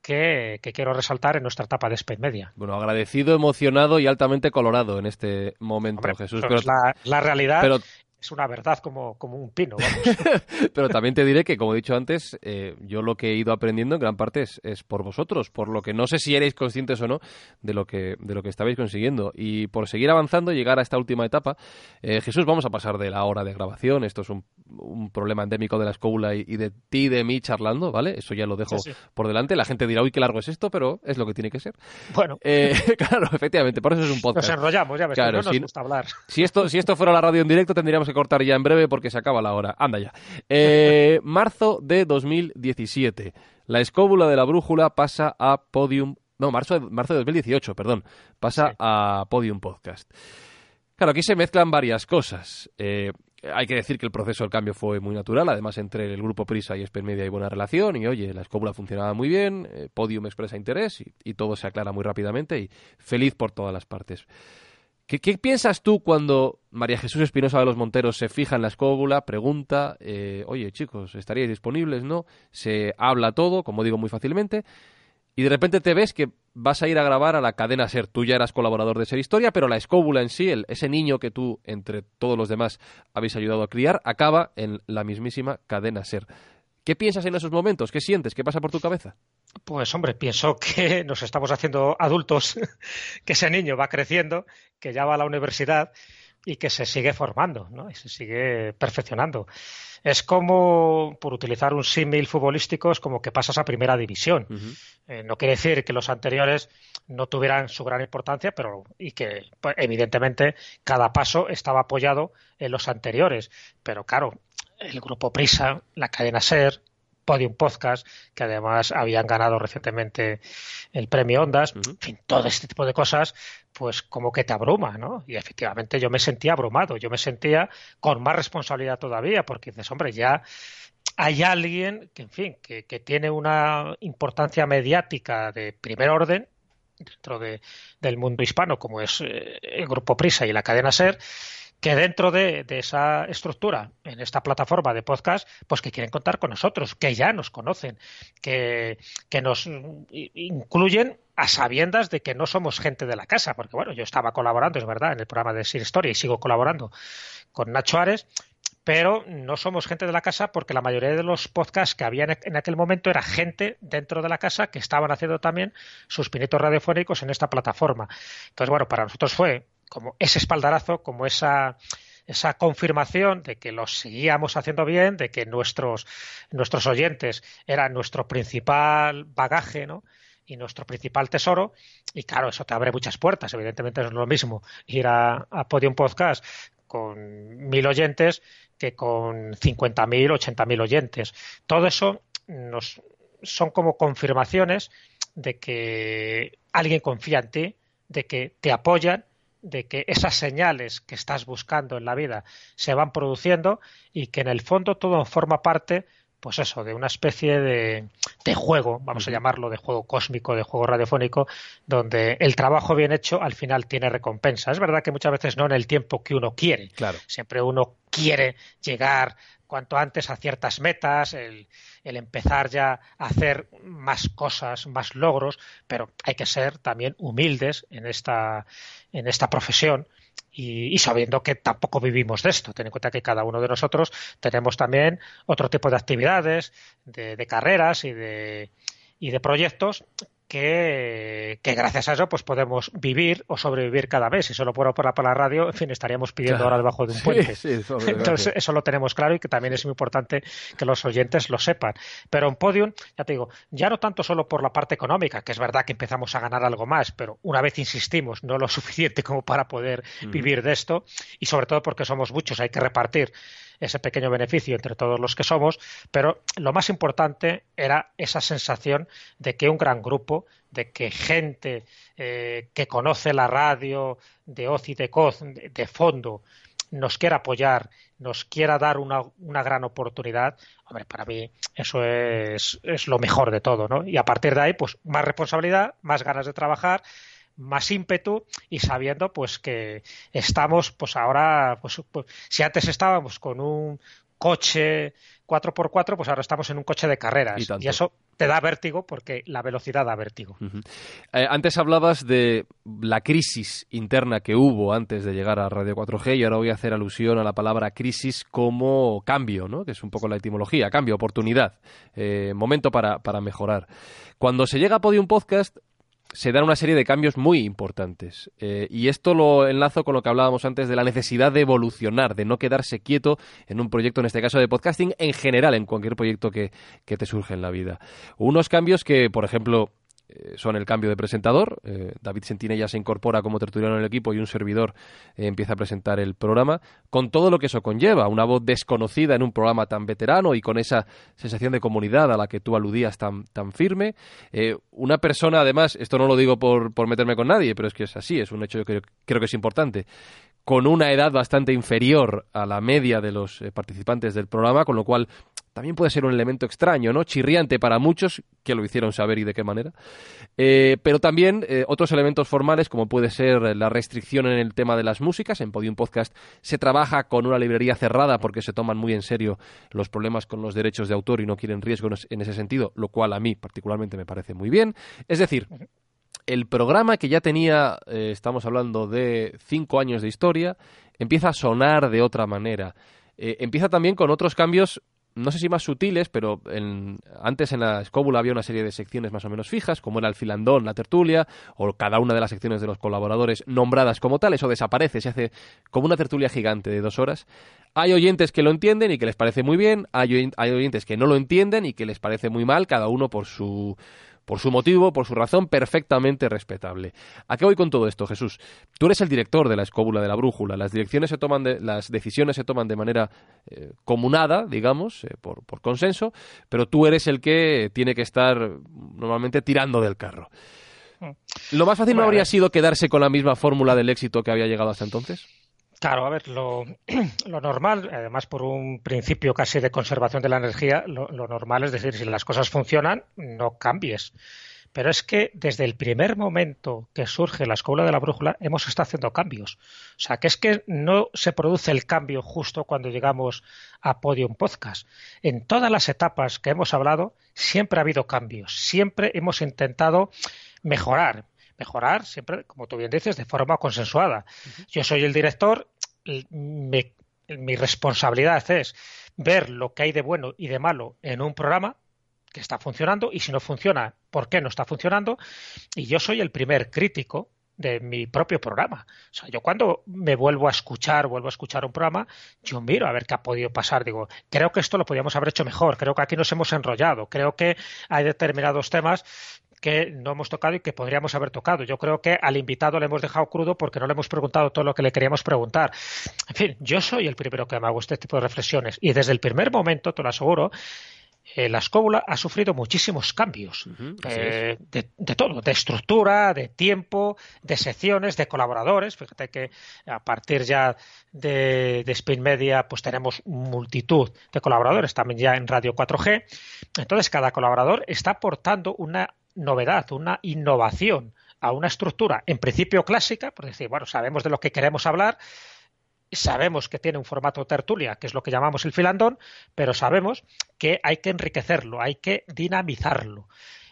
Speaker 3: que, quiero resaltar en nuestra etapa de Spain Media.
Speaker 2: Bueno, agradecido, emocionado y altamente colorado en este momento, Jesús.
Speaker 3: Pero, la, realidad es una verdad como, como un pino.
Speaker 2: Pero también te diré que, como he dicho antes, eh, yo lo que he ido aprendiendo en gran parte es, por vosotros, por lo que no sé si erais conscientes o no de lo que, de lo que estabais consiguiendo. Y por seguir avanzando, llegar a esta última etapa, eh, Jesús, vamos a pasar de la hora de grabación. Esto es un, un problema endémico de la escuela y, de ti y de mí charlando, ¿vale? Eso ya lo dejo por delante. La gente dirá, uy, qué largo es esto, pero es lo que tiene que ser.
Speaker 3: Bueno.
Speaker 2: Eh, claro, efectivamente, por eso es un podcast.
Speaker 3: Nos enrollamos, ya ves, no nos gusta hablar.
Speaker 2: Si esto, si esto fuera la radio en directo, tendríamos que cortar ya en breve porque se acaba la hora. Anda ya. Eh, marzo de 2017. La escóbula de la brújula pasa a Podium. No, marzo de, marzo de 2018, perdón. Pasa a Podium Podcast. Claro, aquí se mezclan varias cosas. Eh, hay que decir que el proceso del cambio fue muy natural, además entre el grupo Prisa y Media hay buena relación y oye, la escóbula funcionaba muy bien, eh, Podium expresa interés y, todo se aclara muy rápidamente y feliz por todas las partes. ¿Qué, piensas tú cuando María Jesús Espinosa de los Monteros se fija en la escóbula, pregunta, eh, oye chicos, ¿estaríais disponibles? ¿No? Se habla todo, como digo, muy fácilmente, y de repente te ves que vas a ir a grabar a la cadena Ser. Tú ya eras colaborador de Ser Historia, pero la escóbula en sí, ese niño que tú, entre todos los demás, habéis ayudado a criar, acaba en la mismísima cadena Ser. ¿Qué piensas en esos momentos? ¿Qué sientes? ¿Qué pasa por tu cabeza?
Speaker 3: Pues hombre, pienso que nos estamos haciendo adultos, que ese niño va creciendo, que ya va a la universidad y que se sigue formando ¿no? y se sigue perfeccionando. Es como, por utilizar un símil futbolístico, es como que pasas a primera división. Eh, no quiere decir que los anteriores no tuvieran su gran importancia, pero y que pues, evidentemente cada paso estaba apoyado en los anteriores. Pero claro, el grupo Prisa, la cadena Ser, Podium Podcast, que además habían ganado recientemente el premio Ondas, en fin, todo este tipo de cosas, pues como que te abruma, ¿no? Y efectivamente yo me sentía abrumado, yo me sentía con más responsabilidad todavía, porque dices, hombre, ya hay alguien que, en fin, que, tiene una importancia mediática de primer orden dentro del mundo hispano, como es eh, el Grupo Prisa y la cadena Ser, que dentro de, esa estructura, en esta plataforma de podcast, pues que quieren contar con nosotros, que ya nos conocen, que, que nos incluyen a sabiendas de que no somos gente de la casa, porque bueno, yo estaba colaborando, es verdad, en el programa de Sir Story y sigo colaborando con Nacho Ares, pero no somos gente de la casa porque la mayoría de los podcasts que había en aquel momento era gente dentro de la casa que estaban haciendo también sus pinitos radiofónicos en esta plataforma. Entonces, bueno, para nosotros fue como ese espaldarazo, como esa esa confirmación de que los seguíamos haciendo bien, de que nuestros, nuestros oyentes eran nuestro principal bagaje, ¿no? y nuestro principal tesoro. Y claro, eso te abre muchas puertas. Evidentemente no es lo mismo ir a, a Podium Podcast con mil oyentes que con 50.000, 80.000 oyentes. Todo eso nos, son como confirmaciones de que alguien confía en ti, de que te apoyan, de que esas señales que estás buscando en la vida se van produciendo y que en el fondo todo forma parte pues eso, de una especie de, de juego, vamos a llamarlo, de juego cósmico, de juego radiofónico, donde el trabajo bien hecho al final tiene recompensa. Es verdad que muchas veces no en el tiempo que uno quiere.
Speaker 2: Claro.
Speaker 3: Siempre uno quiere llegar cuanto antes a ciertas metas, el, empezar ya a hacer más cosas, más logros, pero hay que ser también humildes en esta, en esta profesión y, sabiendo que tampoco vivimos de esto. Ten en cuenta que cada uno de nosotros tenemos también otro tipo de actividades, de, carreras y de, y de proyectos que, gracias a eso pues podemos vivir o sobrevivir cada vez. Si solo fuera por la, por la radio, en fin, estaríamos pidiendo ahora debajo de un puente. Entonces, eso lo tenemos claro y que también es muy importante que los oyentes lo sepan. Pero en Podium, ya te digo, ya no tanto solo por la parte económica, que es verdad que empezamos a ganar algo más, pero una vez insistimos, no lo suficiente como para poder vivir de esto, y sobre todo porque somos muchos, hay que repartir ese pequeño beneficio entre todos los que somos, pero lo más importante era esa sensación de que un gran grupo, de que gente eh, que conoce la radio de Oz y de Coz de, fondo nos quiera apoyar, nos quiera dar una, una, gran oportunidad, hombre, para mí eso es, es lo mejor de todo, ¿no? Y a partir de ahí, pues más responsabilidad, más ganas de trabajar más ímpetu y sabiendo pues que estamos pues ahora pues, pues, si antes estábamos con un coche 4x4 pues ahora estamos en un coche de carreras y, eso te da vértigo porque la velocidad da vértigo.
Speaker 2: Eh, antes hablabas de la crisis interna que hubo antes de llegar a Radio 4G y ahora voy a hacer alusión a la palabra crisis como cambio, ¿no? que es un poco la etimología, cambio, oportunidad, eh, momento para, para mejorar. Cuando se llega a Podium Podcast se dan una serie de cambios muy importantes. Eh, y esto lo enlazo con lo que hablábamos antes de la necesidad de evolucionar, de no quedarse quieto en un proyecto, en este caso de podcasting, en general, en cualquier proyecto que, que te surge en la vida. Unos cambios que, por ejemplo, son el cambio de presentador. Eh, David Sentinella se incorpora como tertuliano en el equipo y un servidor eh, empieza a presentar el programa, con todo lo que eso conlleva. Una voz desconocida en un programa tan veterano y con esa sensación de comunidad a la que tú aludías tan, tan firme. una persona, además, esto no lo digo por, por meterme con nadie, pero es que es así, es un hecho que creo que es importante con una edad bastante inferior a la media de los participantes del programa, con lo cual también puede ser un elemento extraño, ¿no? Chirriante para muchos, que lo hicieron saber y de qué manera. Eh, pero también eh, otros elementos formales, como puede ser la restricción en el tema de las músicas. En Podium Podcast se trabaja con una librería cerrada porque se toman muy en serio los problemas con los derechos de autor y no quieren riesgos en ese sentido, lo cual a mí particularmente me parece muy bien. Es decir, el programa que ya tenía, eh, estamos hablando de cinco años de historia, empieza a sonar de otra manera. empieza también con otros cambios no sé si más sutiles, pero antes en la escóbula había una serie de secciones más o menos fijas, como era el filandón, la tertulia, o cada una de las secciones de los colaboradores nombradas como tal, eso desaparece, se hace como una tertulia gigante de dos horas. Hay oyentes que lo entienden y que les parece muy bien, hay oyentes que no lo entienden y que les parece muy mal, cada uno por su por su motivo, por su razón, perfectamente respetable. ¿A qué voy con todo esto, Jesús? Tú eres el director de la escóbula de la brújula. Las direcciones se toman de, las decisiones se toman de manera eh, comunada, digamos, eh, por, por consenso, pero tú eres el que tiene que estar normalmente tirando del carro. Mm. ¿Lo más fácil no habría sido quedarse con la misma fórmula del éxito que había llegado hasta entonces?
Speaker 3: Claro, a ver, lo, normal, además por un principio casi de conservación de la energía, lo, normal es decir, si las cosas funcionan, no cambies. Pero es que desde el primer momento que surge la escuela de la brújula hemos estado haciendo cambios. O sea, que es que no se produce el cambio justo cuando llegamos a Podium Podcast. En todas las etapas que hemos hablado siempre ha habido cambios, siempre hemos intentado mejorar, mejorar siempre, como tú bien dices, de forma consensuada. Yo soy el director, mi responsabilidad es ver lo que hay de bueno y de malo en un programa que está funcionando y si no funciona, ¿por qué no está funcionando? Y yo soy el primer crítico de mi propio programa. O sea, yo cuando me vuelvo a escuchar, vuelvo a escuchar un programa, yo miro a ver qué ha podido pasar. Digo, creo que esto lo podríamos haber hecho mejor, creo que aquí nos hemos enrollado, creo que hay determinados temas que no hemos tocado y que podríamos haber tocado. Yo creo que al invitado le hemos dejado crudo porque no le hemos preguntado todo lo que le queríamos preguntar. En fin, yo soy el primero que me hago este tipo de reflexiones y desde el primer momento, te lo aseguro, eh, la escóbula ha sufrido muchísimos cambios eh, de, todo, de estructura, de tiempo, de secciones, de colaboradores. Fíjate que a partir ya de, de, Spin Media, pues tenemos multitud de colaboradores, también ya en Radio 4G. Entonces, cada colaborador está aportando una novedad, una innovación a una estructura en principio clásica, por decir, bueno, sabemos de lo que queremos hablar, sabemos que tiene un formato tertulia, que es lo que llamamos el filandón, pero sabemos que hay que enriquecerlo, hay que dinamizarlo.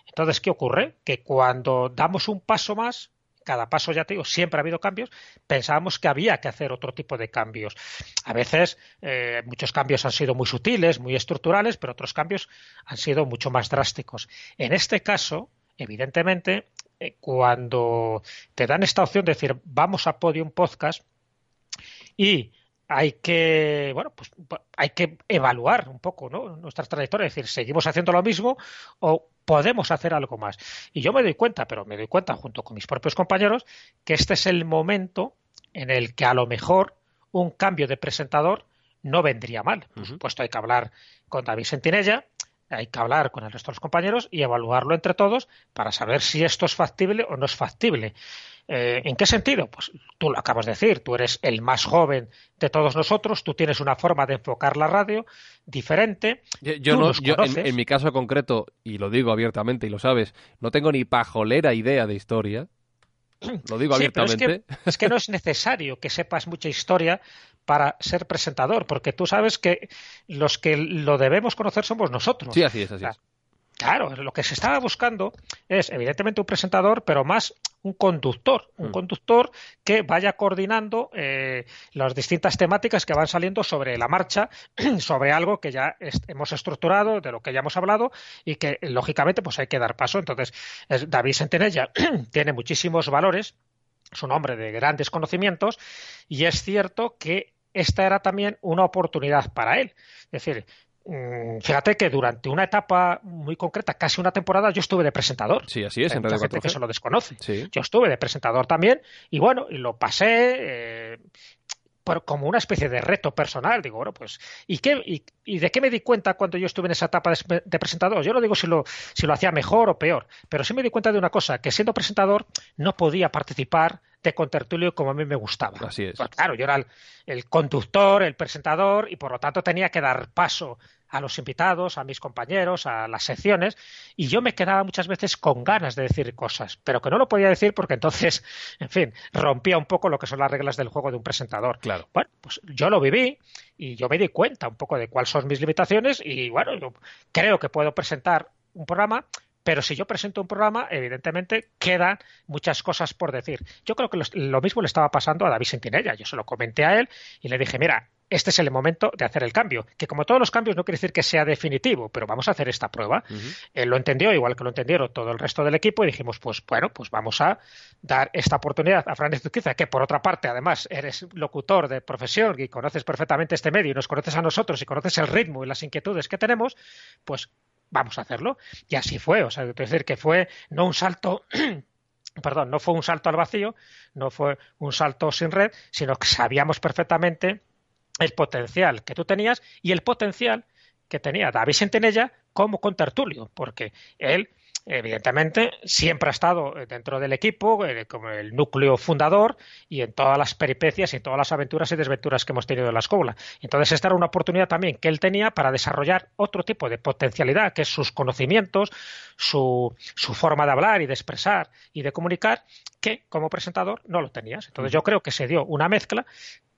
Speaker 3: Entonces, ¿qué ocurre? Que cuando damos un paso más, cada paso, ya te digo, siempre ha habido cambios, pensábamos que había que hacer otro tipo de cambios. A veces eh, muchos cambios han sido muy sutiles, muy estructurales, pero otros cambios han sido mucho más drásticos. En este caso, evidentemente, eh, cuando te dan esta opción de decir vamos a Podium Podcast, y hay que bueno pues hay que evaluar un poco ¿no? nuestras trayectorias es decir seguimos haciendo lo mismo o podemos hacer algo más y yo me doy cuenta pero me doy cuenta junto con mis propios compañeros que este es el momento en el que a lo mejor un cambio de presentador no vendría mal. Por supuesto hay que hablar con David Sentinella hay que hablar con el resto de los compañeros y evaluarlo entre todos para saber si esto es factible o no es factible eh, ¿En qué sentido? Pues tú lo acabas de decir, tú eres el más joven de todos nosotros, tú tienes una forma de enfocar la radio diferente.
Speaker 2: Yo, no, en, mi caso concreto, y lo digo abiertamente y lo sabes, no tengo ni pajolera idea de historia. Lo digo abiertamente.
Speaker 3: es, que, no es necesario que sepas mucha historia para ser presentador, porque tú sabes que los que lo debemos conocer somos nosotros.
Speaker 2: Sí, así es, así es.
Speaker 3: Claro, lo que se estaba buscando es evidentemente un presentador, pero más un conductor, un mm. conductor que vaya coordinando eh, las distintas temáticas que van saliendo sobre la marcha, sobre algo que ya hemos estructurado, de lo que ya hemos hablado y que lógicamente pues hay que dar paso. Entonces, David Sentinella tiene muchísimos valores, es un hombre de grandes conocimientos y es cierto que esta era también una oportunidad para él. Es decir, fíjate que durante una etapa muy concreta, casi una temporada, yo estuve de presentador.
Speaker 2: Sí, así es, en
Speaker 3: Mucha gente que eso lo desconoce. Yo estuve de presentador también y bueno, lo pasé eh, como una especie de reto personal. Digo, bueno, pues, ¿y, qué, y, de qué me di cuenta cuando yo estuve en esa etapa de, presentador? Yo no digo si lo, si lo hacía mejor o peor, pero sí me di cuenta de una cosa, que siendo presentador no podía participar de contertulio como a mí me gustaba.
Speaker 2: Así es.
Speaker 3: Pues claro, yo era el, conductor, el presentador, y por lo tanto tenía que dar paso a los invitados, a mis compañeros, a las secciones, y yo me quedaba muchas veces con ganas de decir cosas, pero que no lo podía decir porque entonces, en fin, rompía un poco lo que son las reglas del juego de un presentador.
Speaker 2: Claro.
Speaker 3: Bueno, pues yo lo viví y yo me di cuenta un poco de cuáles son mis limitaciones y bueno, yo creo que puedo presentar un programa pero si yo presento un programa, evidentemente quedan muchas cosas por decir. Yo creo que lo, mismo le estaba pasando a David Sentinella. Yo se lo comenté a él y le dije, mira, este es el momento de hacer el cambio. Que como todos los cambios no quiere decir que sea definitivo, pero vamos a hacer esta prueba. Él lo entendió, igual que lo entendieron todo el resto del equipo, y dijimos, pues bueno, pues vamos a dar esta oportunidad a Fran Zuzquiza, que por otra parte, además, eres locutor de profesión y conoces perfectamente este medio y nos conoces a nosotros y conoces el ritmo y las inquietudes que tenemos, pues vamos a hacerlo. Y así fue, o sea, es decir, que fue no un salto perdón, no fue un salto al vacío, no fue un salto sin red, sino que sabíamos perfectamente el potencial que tú tenías y el potencial que tenía David Sentinella como contertulio, porque él evidentemente siempre ha estado dentro del equipo eh, como el núcleo fundador y en todas las peripecias y en todas las aventuras y desventuras que hemos tenido en la escuela. Entonces esta era una oportunidad también que él tenía para desarrollar otro tipo de potencialidad, que es sus conocimientos, su, su forma de hablar y de expresar y de comunicar, que como presentador no lo tenías. Entonces yo creo que se dio una mezcla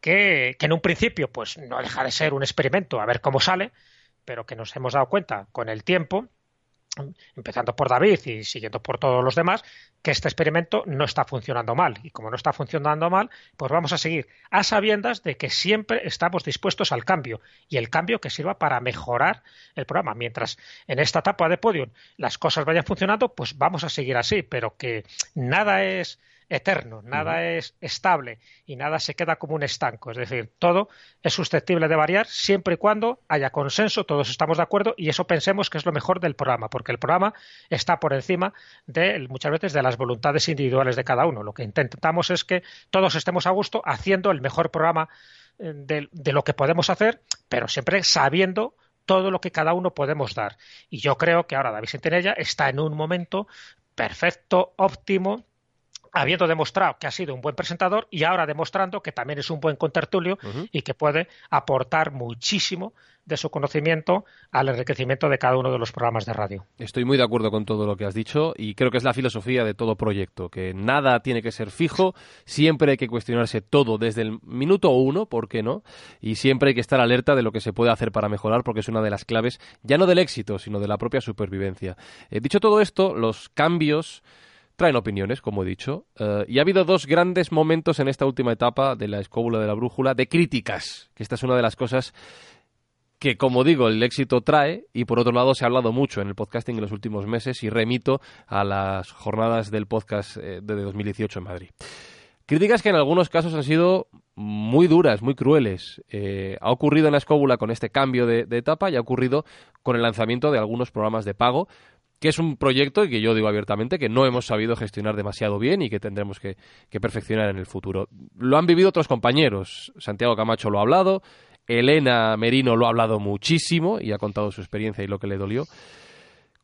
Speaker 3: que, que en un principio pues no deja de ser un experimento a ver cómo sale, pero que nos hemos dado cuenta con el tiempo empezando por David y siguiendo por todos los demás, que este experimento no está funcionando mal. Y como no está funcionando mal, pues vamos a seguir a sabiendas de que siempre estamos dispuestos al cambio y el cambio que sirva para mejorar el programa. Mientras en esta etapa de podium las cosas vayan funcionando, pues vamos a seguir así, pero que nada es eterno, nada es estable y nada se queda como un estanco. Es decir, todo es susceptible de variar siempre y cuando haya consenso, todos estamos de acuerdo y eso pensemos que es lo mejor del programa, porque el programa está por encima de muchas veces de las voluntades individuales de cada uno. Lo que intentamos es que todos estemos a gusto haciendo el mejor programa eh, de, de lo que podemos hacer, pero siempre sabiendo todo lo que cada uno podemos dar. Y yo creo que ahora David Sentinella está en un momento perfecto, óptimo, habiendo demostrado que ha sido un buen presentador y ahora demostrando que también es un buen contertulio y que puede aportar muchísimo de su conocimiento al enriquecimiento de cada uno de los programas de radio.
Speaker 2: Estoy muy de acuerdo con todo lo que has dicho y creo que es la filosofía de todo proyecto, que nada tiene que ser fijo, siempre hay que cuestionarse todo desde el minuto uno, ¿por qué no? Y siempre hay que estar alerta de lo que se puede hacer para mejorar, porque es una de las claves, ya no del éxito, sino de la propia supervivencia. Eh, dicho todo esto, los cambios traen opiniones, como he dicho, eh, y ha habido dos grandes momentos en esta última etapa de la escóbula de la brújula de críticas, que esta es una de las cosas que, como digo, el éxito trae y por otro lado se ha hablado mucho en el podcasting en los últimos meses y remito a las jornadas del podcast eh, de 2018 en Madrid. Críticas que en algunos casos han sido muy duras, muy crueles. Eh, ha ocurrido en la escóbula con este cambio de, de etapa y ha ocurrido con el lanzamiento de algunos programas de pago que es un proyecto y que yo digo abiertamente que no hemos sabido gestionar demasiado bien y que tendremos que, perfeccionar en el futuro. Lo han vivido otros compañeros. Santiago Camacho lo ha hablado, Elena Merino lo ha hablado muchísimo y ha contado su experiencia y lo que le dolió.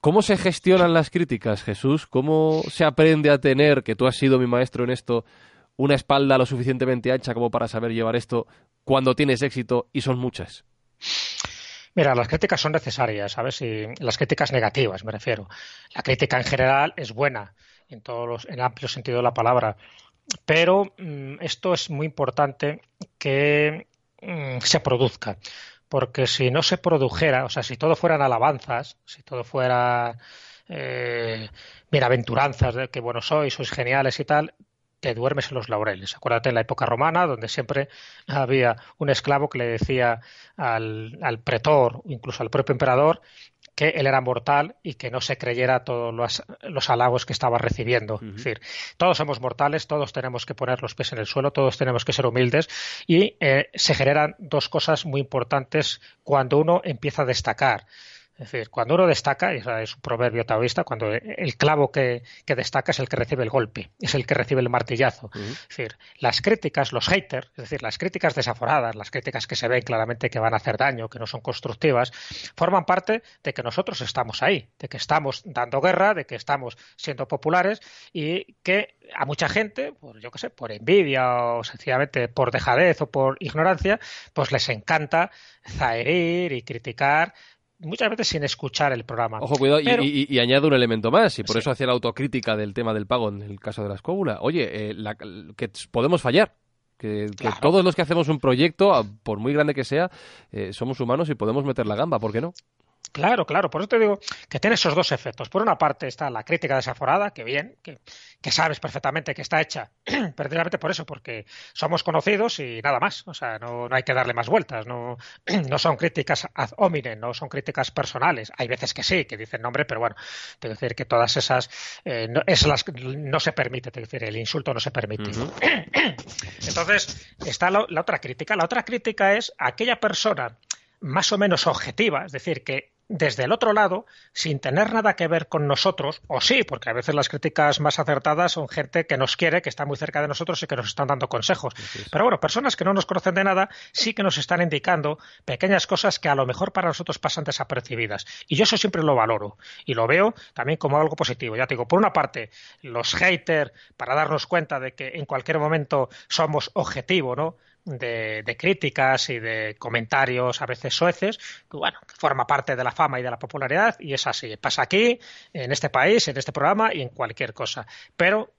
Speaker 2: ¿Cómo se gestionan las críticas, Jesús? ¿Cómo se aprende a tener, que tú has sido mi maestro en esto, una espalda lo suficientemente ancha como para saber llevar esto cuando tienes éxito y son muchas?
Speaker 3: Mira, las críticas son necesarias, ¿sabes? Y las críticas negativas, me refiero. La crítica en general es buena, en todos los, en amplio sentido de la palabra. Pero mm, esto es muy importante que mm, se produzca. Porque si no se produjera, o sea, si todo fueran alabanzas, si todo fuera eh, bienaventuranzas de que bueno sois, sois geniales y tal, te duermes en los laureles. Acuérdate en la época romana, donde siempre había un esclavo que le decía al, al pretor, incluso al propio emperador, que él era mortal y que no se creyera todos los, halagos que estaba recibiendo. Es decir, todos somos mortales, todos tenemos que poner los pies en el suelo, todos tenemos que ser humildes y eh, se generan dos cosas muy importantes cuando uno empieza a destacar. Es decir, cuando uno destaca, es un proverbio taoísta, cuando el clavo que, destaca es el que recibe el golpe, es el que recibe el martillazo. Es decir, las críticas, los haters, es decir, las críticas desaforadas, las críticas que se ven claramente que van a hacer daño, que no son constructivas, forman parte de que nosotros estamos ahí, de que estamos dando guerra, de que estamos siendo populares y que a mucha gente, por yo qué sé, por envidia o sencillamente por dejadez o por ignorancia, pues les encanta zaherir y criticar muchas veces sin escuchar el programa.
Speaker 2: Ojo, cuidado, y, añado un elemento más, y por eso hacía la autocrítica del tema del pago en el caso de la escóbula. Oye, eh, que podemos fallar. Que, todos los que hacemos un proyecto, por muy grande que sea, eh, somos humanos y podemos meter la gamba, ¿por qué no?
Speaker 3: Claro, claro, por eso te digo que tiene esos dos efectos. Por una parte está la crítica desaforada, que bien, que, sabes perfectamente que está hecha precisamente por eso, porque somos conocidos y nada más. O sea, no, hay que darle más vueltas. No, no son críticas ad hominem, no son críticas personales. Hay veces que sí, que dicen nombre, pero bueno, te decir que todas esas, eh, no, no se permite, te decir, el insulto no se permite. Entonces, está la otra crítica. La otra crítica es aquella persona más o menos objetiva, es decir, que desde el otro lado, sin tener nada que ver con nosotros, o sí, porque a veces las críticas más acertadas son gente que nos quiere, que está muy cerca de nosotros y que nos están dando consejos. Pero bueno, personas que no nos conocen de nada sí que nos están indicando pequeñas cosas que a lo mejor para nosotros pasan desapercibidas. Y yo eso siempre lo valoro y lo veo también como algo positivo. Ya te digo, por una parte, los haters, para darnos cuenta de que en cualquier momento somos objetivo, ¿no? De, críticas y de comentarios a veces sueces, que bueno, que forma parte de la fama y de la popularidad, y es así. Pasa aquí, en este país, en este programa y en cualquier cosa. Pero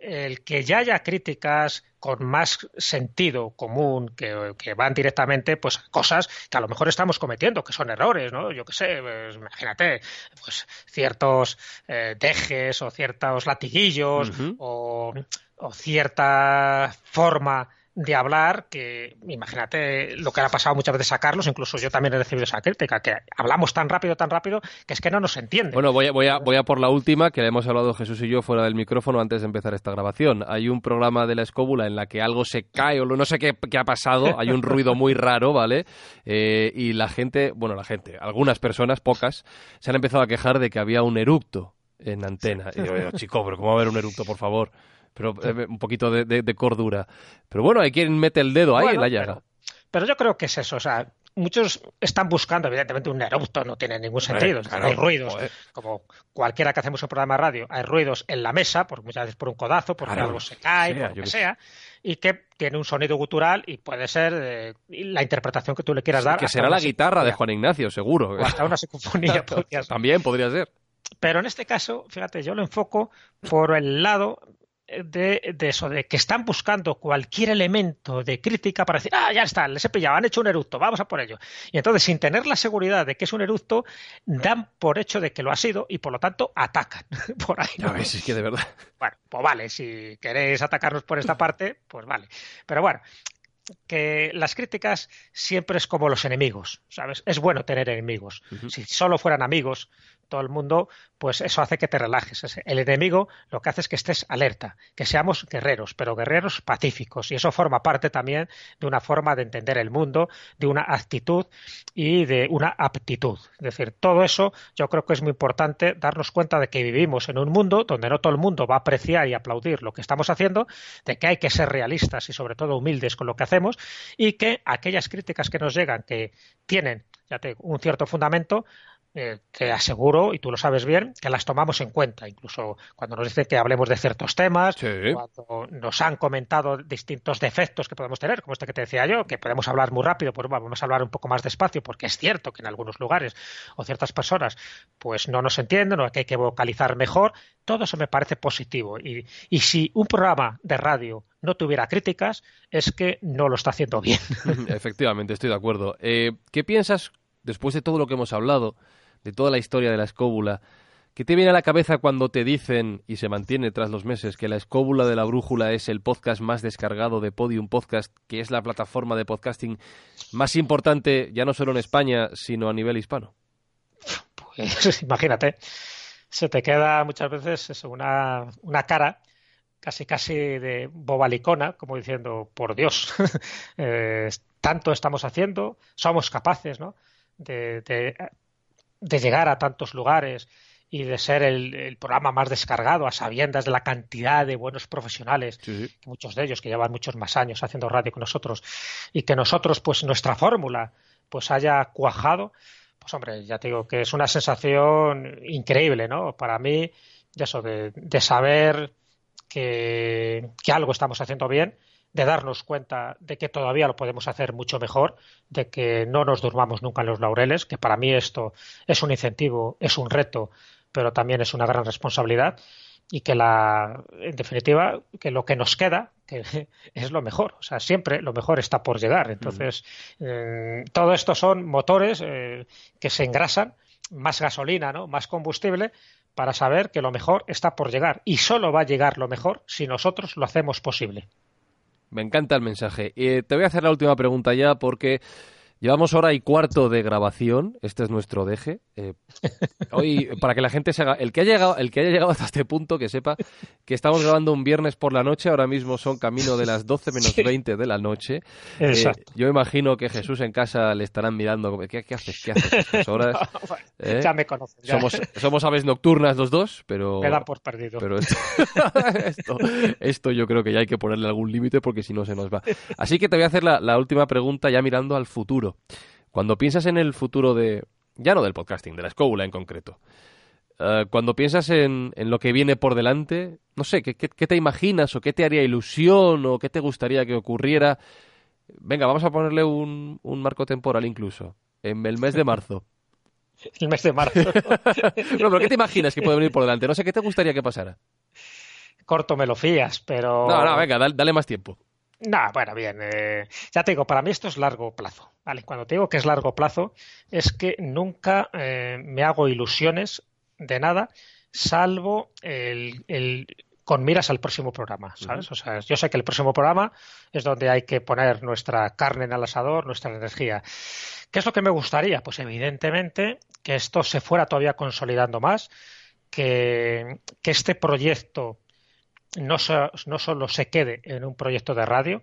Speaker 3: el que ya haya críticas con más sentido común que, van directamente pues a cosas que a lo mejor estamos cometiendo que son errores no yo qué sé pues, imagínate pues ciertos eh, dejes o ciertos latiguillos o, o cierta forma de hablar que, imagínate lo que ha pasado muchas veces a Carlos, incluso yo también he recibido esa crítica, que hablamos tan rápido, tan rápido, que es que no nos entiende.
Speaker 2: Bueno, voy a, voy a, voy a por la última, que hemos hablado Jesús y yo fuera del micrófono antes de empezar esta grabación. Hay un programa de la escóbula en la que algo se cae o no sé qué, qué ha pasado, hay un ruido muy raro, ¿vale? Eh, y la gente, bueno, la gente, algunas personas, pocas, se han empezado a quejar de que había un eructo en antena. Y yo, chico, pero ¿cómo va a haber un eructo, por favor? Pero eh, un poquito de, cordura. Pero bueno, hay quien mete el dedo ahí en la llaga.
Speaker 3: Pero, yo creo que es eso, o sea, muchos están buscando, evidentemente, un erupto, no tiene ningún sentido. hay ruidos, como cualquiera que hacemos un programa de radio, hay ruidos en la mesa, por, muchas veces por un codazo, porque algo se cae, por lo que sea, y que tiene un sonido gutural y puede ser eh, la interpretación que tú le quieras dar.
Speaker 2: Que será la guitarra de Juan Ignacio, seguro.
Speaker 3: O hasta una sinfonía.
Speaker 2: También podría ser.
Speaker 3: Pero en este caso, fíjate, yo lo enfoco por el lado de, eso, de que están buscando cualquier elemento de crítica para decir, ah, ya está, les he pillado, han hecho un eructo, vamos a por ello. Y entonces, sin tener la seguridad de que es un eructo, dan por hecho de que lo ha sido y por lo tanto atacan por ahí.
Speaker 2: ¿no? es que de verdad.
Speaker 3: Bueno, pues vale, si queréis atacarnos por esta parte, pues vale. Pero bueno, que las críticas siempre es como los enemigos, ¿sabes? Es bueno tener enemigos. Si solo fueran amigos, todo el mundo, pues eso hace que te relajes. El enemigo lo que hace es que estés alerta, que seamos guerreros, pero guerreros pacíficos. Y eso forma parte también de una forma de entender el mundo, de una actitud y de una aptitud. Es decir, todo eso yo creo que es muy importante darnos cuenta de que vivimos en un mundo donde no todo el mundo va a apreciar y aplaudir lo que estamos haciendo, de que hay que ser realistas y sobre todo humildes con lo que hacemos y que aquellas críticas que nos llegan que tienen ya un cierto fundamento, eh, te aseguro, y tú lo sabes bien, que las tomamos en cuenta. Incluso cuando nos dicen que hablemos de ciertos temas, cuando nos han comentado distintos defectos que podemos tener, como este que te decía yo, que podemos hablar muy rápido, pues vamos a hablar un poco más despacio, porque es cierto que en algunos lugares o ciertas personas pues no nos entienden o que hay que vocalizar mejor. Todo eso me parece positivo. Y, si un programa de radio no tuviera críticas, es que no lo está haciendo bien.
Speaker 2: Efectivamente, estoy de acuerdo. Eh, ¿Qué piensas, después de todo lo que hemos hablado, de toda la historia de la escóbula, ¿qué te viene a la cabeza cuando te dicen, y se mantiene tras los meses, que la escóbula de la brújula es el podcast más descargado de Podium Podcast, que es la plataforma de podcasting más importante, ya no solo en España, sino a nivel hispano?
Speaker 3: Pues imagínate, se te queda muchas veces una, una cara casi casi de bobalicona, como diciendo, por Dios, eh, tanto estamos haciendo, somos capaces ¿no? de, de llegar a tantos lugares y de ser el, programa más descargado a sabiendas de la cantidad de buenos profesionales, muchos de ellos que llevan muchos más años haciendo radio con nosotros, y que nosotros, pues nuestra fórmula, pues haya cuajado, pues hombre, ya te digo que es una sensación increíble, ¿no? Para mí, de eso, de, de saber que, que algo estamos haciendo bien de darnos cuenta de que todavía lo podemos hacer mucho mejor, de que no nos durmamos nunca en los laureles, que para mí esto es un incentivo, es un reto, pero también es una gran responsabilidad y que la en definitiva que lo que nos queda que es lo mejor. O sea siempre lo mejor está por llegar. Entonces eh, todo esto son motores eh, que se engrasan más gasolina no más combustible para saber que lo mejor está por llegar. Y solo va a llegar lo mejor si nosotros lo hacemos posible
Speaker 2: me encanta el mensaje. y te voy a hacer la última pregunta ya porque Llevamos hora y cuarto de grabación. Este es nuestro deje. Eh, hoy, para que la gente se haga. El que, haya llegado, el que haya llegado hasta este punto, que sepa que estamos grabando un viernes por la noche. Ahora mismo son camino de las 12 menos 20 de la noche.
Speaker 3: Eh,
Speaker 2: yo imagino que Jesús en casa le estarán mirando. ¿Qué, qué haces? ¿Qué haces a estas horas?
Speaker 3: ¿Eh? Ya me conocen.
Speaker 2: Somos, somos, aves nocturnas los dos, pero.
Speaker 3: Me dan por perdido.
Speaker 2: Pero esto, esto, yo creo que ya hay que ponerle algún límite porque si no se nos va. Así que te voy a hacer la, la última pregunta ya mirando al futuro. Cuando piensas en el futuro de, ya no del podcasting, de la escuela en concreto, eh, cuando piensas en, lo que viene por delante, no sé, ¿qué, te imaginas o qué te haría ilusión o qué te gustaría que ocurriera? Venga, vamos a ponerle un, marco temporal incluso, en el mes de marzo.
Speaker 3: el mes de marzo.
Speaker 2: no, pero ¿qué te imaginas que puede venir por delante? No sé, ¿qué te gustaría que pasara?
Speaker 3: Corto me lo fías, pero...
Speaker 2: No, no, venga, dale más tiempo.
Speaker 3: No, bueno, bien. Eh, ya te digo, para mí esto es largo plazo. ¿vale? Cuando te digo que es largo plazo, es que nunca eh, me hago ilusiones de nada, salvo el, con miras al próximo programa, ¿sabes? O sea, yo sé que el próximo programa es donde hay que poner nuestra carne en el asador, nuestra energía. ¿Qué es lo que me gustaría? Pues evidentemente que esto se fuera todavía consolidando más, que, que este proyecto no, no solo se quede en un proyecto de radio,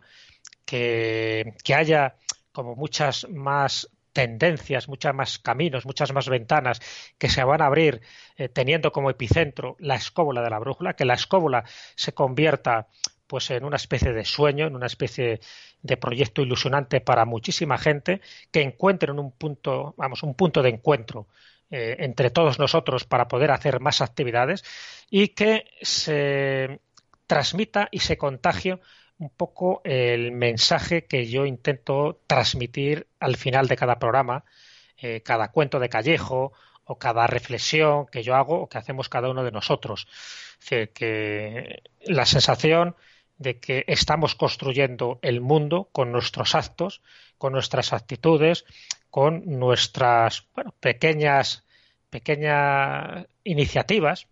Speaker 3: que, haya como muchas más tendencias, muchos más caminos, muchas más ventanas que se van a abrir eh, teniendo como epicentro la escóbula de la brújula, que la escóbula se convierta pues en una especie de sueño, en una especie de proyecto ilusionante para muchísima gente que encuentren un punto, vamos, un punto de encuentro eh, entre todos nosotros para poder hacer más actividades y que se transmita y se contagie un poco el mensaje que yo intento transmitir al final de cada programa, eh, cada cuento de callejo o cada reflexión que yo hago o que hacemos cada uno de nosotros. que la sensación de que estamos construyendo el mundo con nuestros actos, con nuestras actitudes, con nuestras pequeñas, pequeñas iniciativas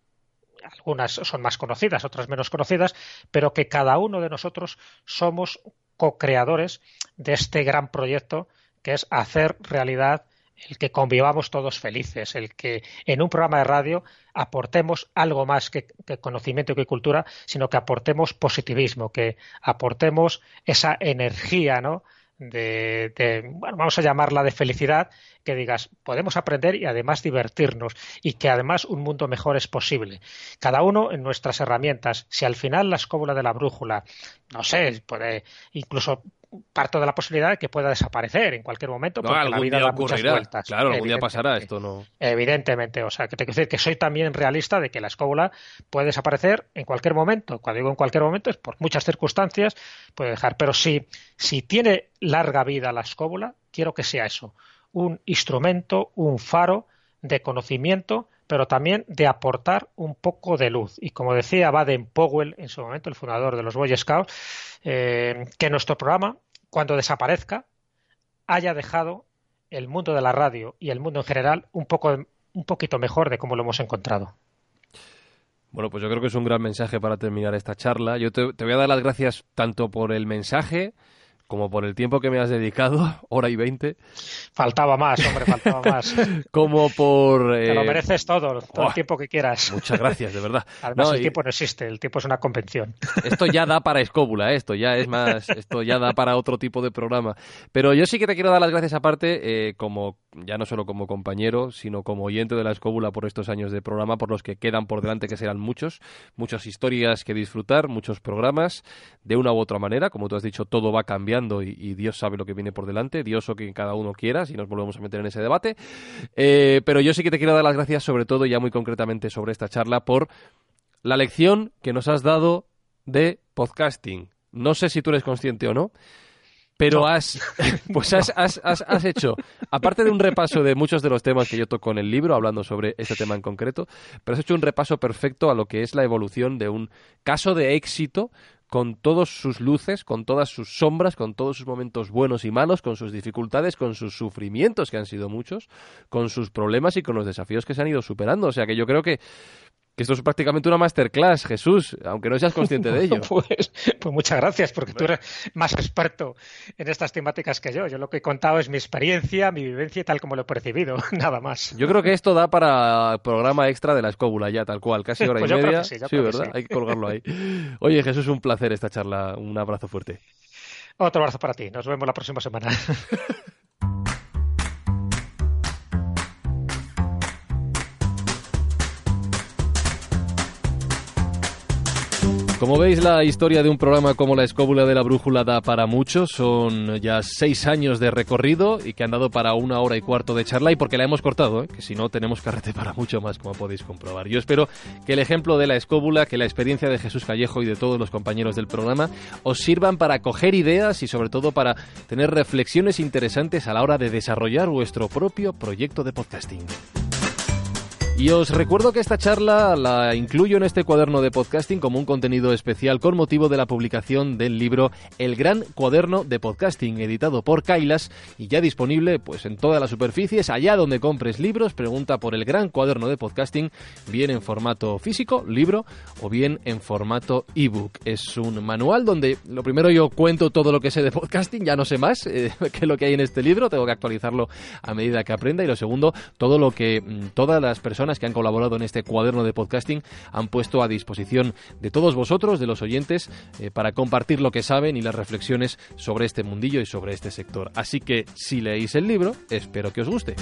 Speaker 3: algunas son más conocidas, otras menos conocidas, pero que cada uno de nosotros somos co-creadores de este gran proyecto que es hacer realidad el que convivamos todos felices, el que en un programa de radio aportemos algo más que, conocimiento y que cultura, sino que aportemos positivismo, que aportemos esa energía, ¿no? De, bueno, vamos a llamarla de felicidad, que digas, podemos aprender y además divertirnos y que además un mundo mejor es posible. Cada uno en nuestras herramientas. Si al final la escóbula de la brújula, no sé, puede incluso parto de la posibilidad de que pueda desaparecer en cualquier momento porque la vida da muchas vueltas.
Speaker 2: Claro, algún día pasará esto, no.
Speaker 3: Evidentemente, o sea, que te quiero decir que soy también realista de que la escóbula puede desaparecer en cualquier momento. Cuando digo en cualquier momento es por muchas circunstancias puede dejar, pero si si tiene larga vida la escóbula, quiero que sea eso, un instrumento, un faro de conocimiento pero también de aportar un poco de luz. Y como decía Baden Powell en su momento, el fundador de los Boy Scouts, eh, que nuestro programa, cuando desaparezca, haya dejado el mundo de la radio y el mundo en general un, poco, un poquito mejor de cómo lo hemos encontrado.
Speaker 2: Bueno, pues yo creo que es un gran mensaje para terminar esta charla. Yo te, te voy a dar las gracias tanto por el mensaje, como por el tiempo que me has dedicado, hora y veinte.
Speaker 3: Faltaba más, hombre, faltaba más.
Speaker 2: como por...
Speaker 3: Te lo eh, mereces todo, todo el tiempo que quieras.
Speaker 2: Muchas gracias, de verdad.
Speaker 3: Además, el tiempo no existe, el tiempo es una convención.
Speaker 2: Esto ya da para escóbula, ¿eh? esto ya es más, esto ya da para otro tipo de programa. Pero yo sí que te quiero dar las gracias aparte, eh, como ya no solo como compañero, sino como oyente de la escóbula por estos años de programa, por los que quedan por delante, que serán muchos, muchas historias que disfrutar, muchos programas, de una u otra manera, como tú has dicho, todo va cambiando y, Dios sabe lo que viene por delante, Dios o quien cada uno quiera, si nos volvemos a meter en ese debate. Eh, pero yo sí que te quiero dar las gracias, sobre todo, ya muy concretamente sobre esta charla, por la lección que nos has dado de podcasting. No sé si tú eres consciente o no, pero has, pues has, has, has, hecho, aparte de un repaso de muchos de los temas que yo toco en el libro, hablando sobre este tema en concreto, pero has hecho un repaso perfecto a lo que es la evolución de un caso de éxito con todas sus luces, con todas sus sombras, con todos sus momentos buenos y malos, con sus dificultades, con sus sufrimientos, que han sido muchos, con sus problemas y con los desafíos que se han ido superando. O sea que yo creo que
Speaker 4: Que esto es prácticamente una masterclass, Jesús, aunque no seas consciente de ello.
Speaker 3: pues, pues, muchas gracias, porque tú eres más experto en estas temáticas que yo. Yo lo que he contado es mi experiencia, mi vivencia y tal como lo he percibido, nada más.
Speaker 4: Yo creo que esto da para programa extra de la escóbula ya, tal cual, casi hora y
Speaker 3: pues
Speaker 4: media.
Speaker 3: sí,
Speaker 4: ¿verdad? Hay que colgarlo ahí. Oye, Jesús, un placer esta charla. Un abrazo fuerte.
Speaker 3: Otro abrazo para ti. Nos vemos la próxima semana.
Speaker 4: Como veis, la historia de un programa como La Escóbula de la Brújula da para mucho. Son ya seis años de recorrido y que han dado para una hora y cuarto de charla y porque la hemos cortado, ¿eh? que si no tenemos carrete para mucho más, como podéis comprobar. Yo espero que el ejemplo de La Escóbula, que la experiencia de Jesús Callejo y de todos los compañeros del programa os sirvan para coger ideas y sobre todo para tener reflexiones interesantes a la hora de desarrollar vuestro propio proyecto de podcasting. Y os recuerdo que esta charla la incluyo en este cuaderno de podcasting como un contenido especial con motivo de la publicación del libro El Gran Cuaderno de Podcasting, editado por Kailas y ya disponible pues en todas las superficies, allá donde compres libros, pregunta por el Gran Cuaderno de Podcasting, bien en formato físico, libro, o bien en formato ebook. Es un manual donde lo primero yo cuento todo lo que sé de podcasting, ya no sé más eh, que lo que hay en este libro, tengo que actualizarlo a medida que aprenda y lo segundo, todo lo que mm, todas las personas que han colaborado en este cuaderno de podcasting han puesto a disposición de todos vosotros, de los oyentes, eh, para compartir lo que saben y las reflexiones sobre este mundillo y sobre este sector. Así que si leéis el libro, espero que os guste.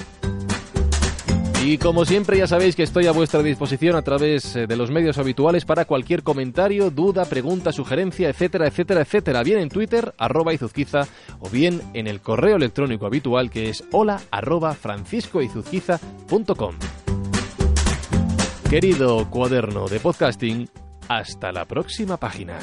Speaker 4: Y como siempre ya sabéis que estoy a vuestra disposición a través eh, de los medios habituales para cualquier comentario, duda, pregunta, sugerencia, etcétera, etcétera, etcétera, bien en Twitter, arroba izuzquiza, o bien en el correo electrónico habitual que es hola arroba franciscoizuzquiza.com. Querido cuaderno de podcasting, hasta la próxima página.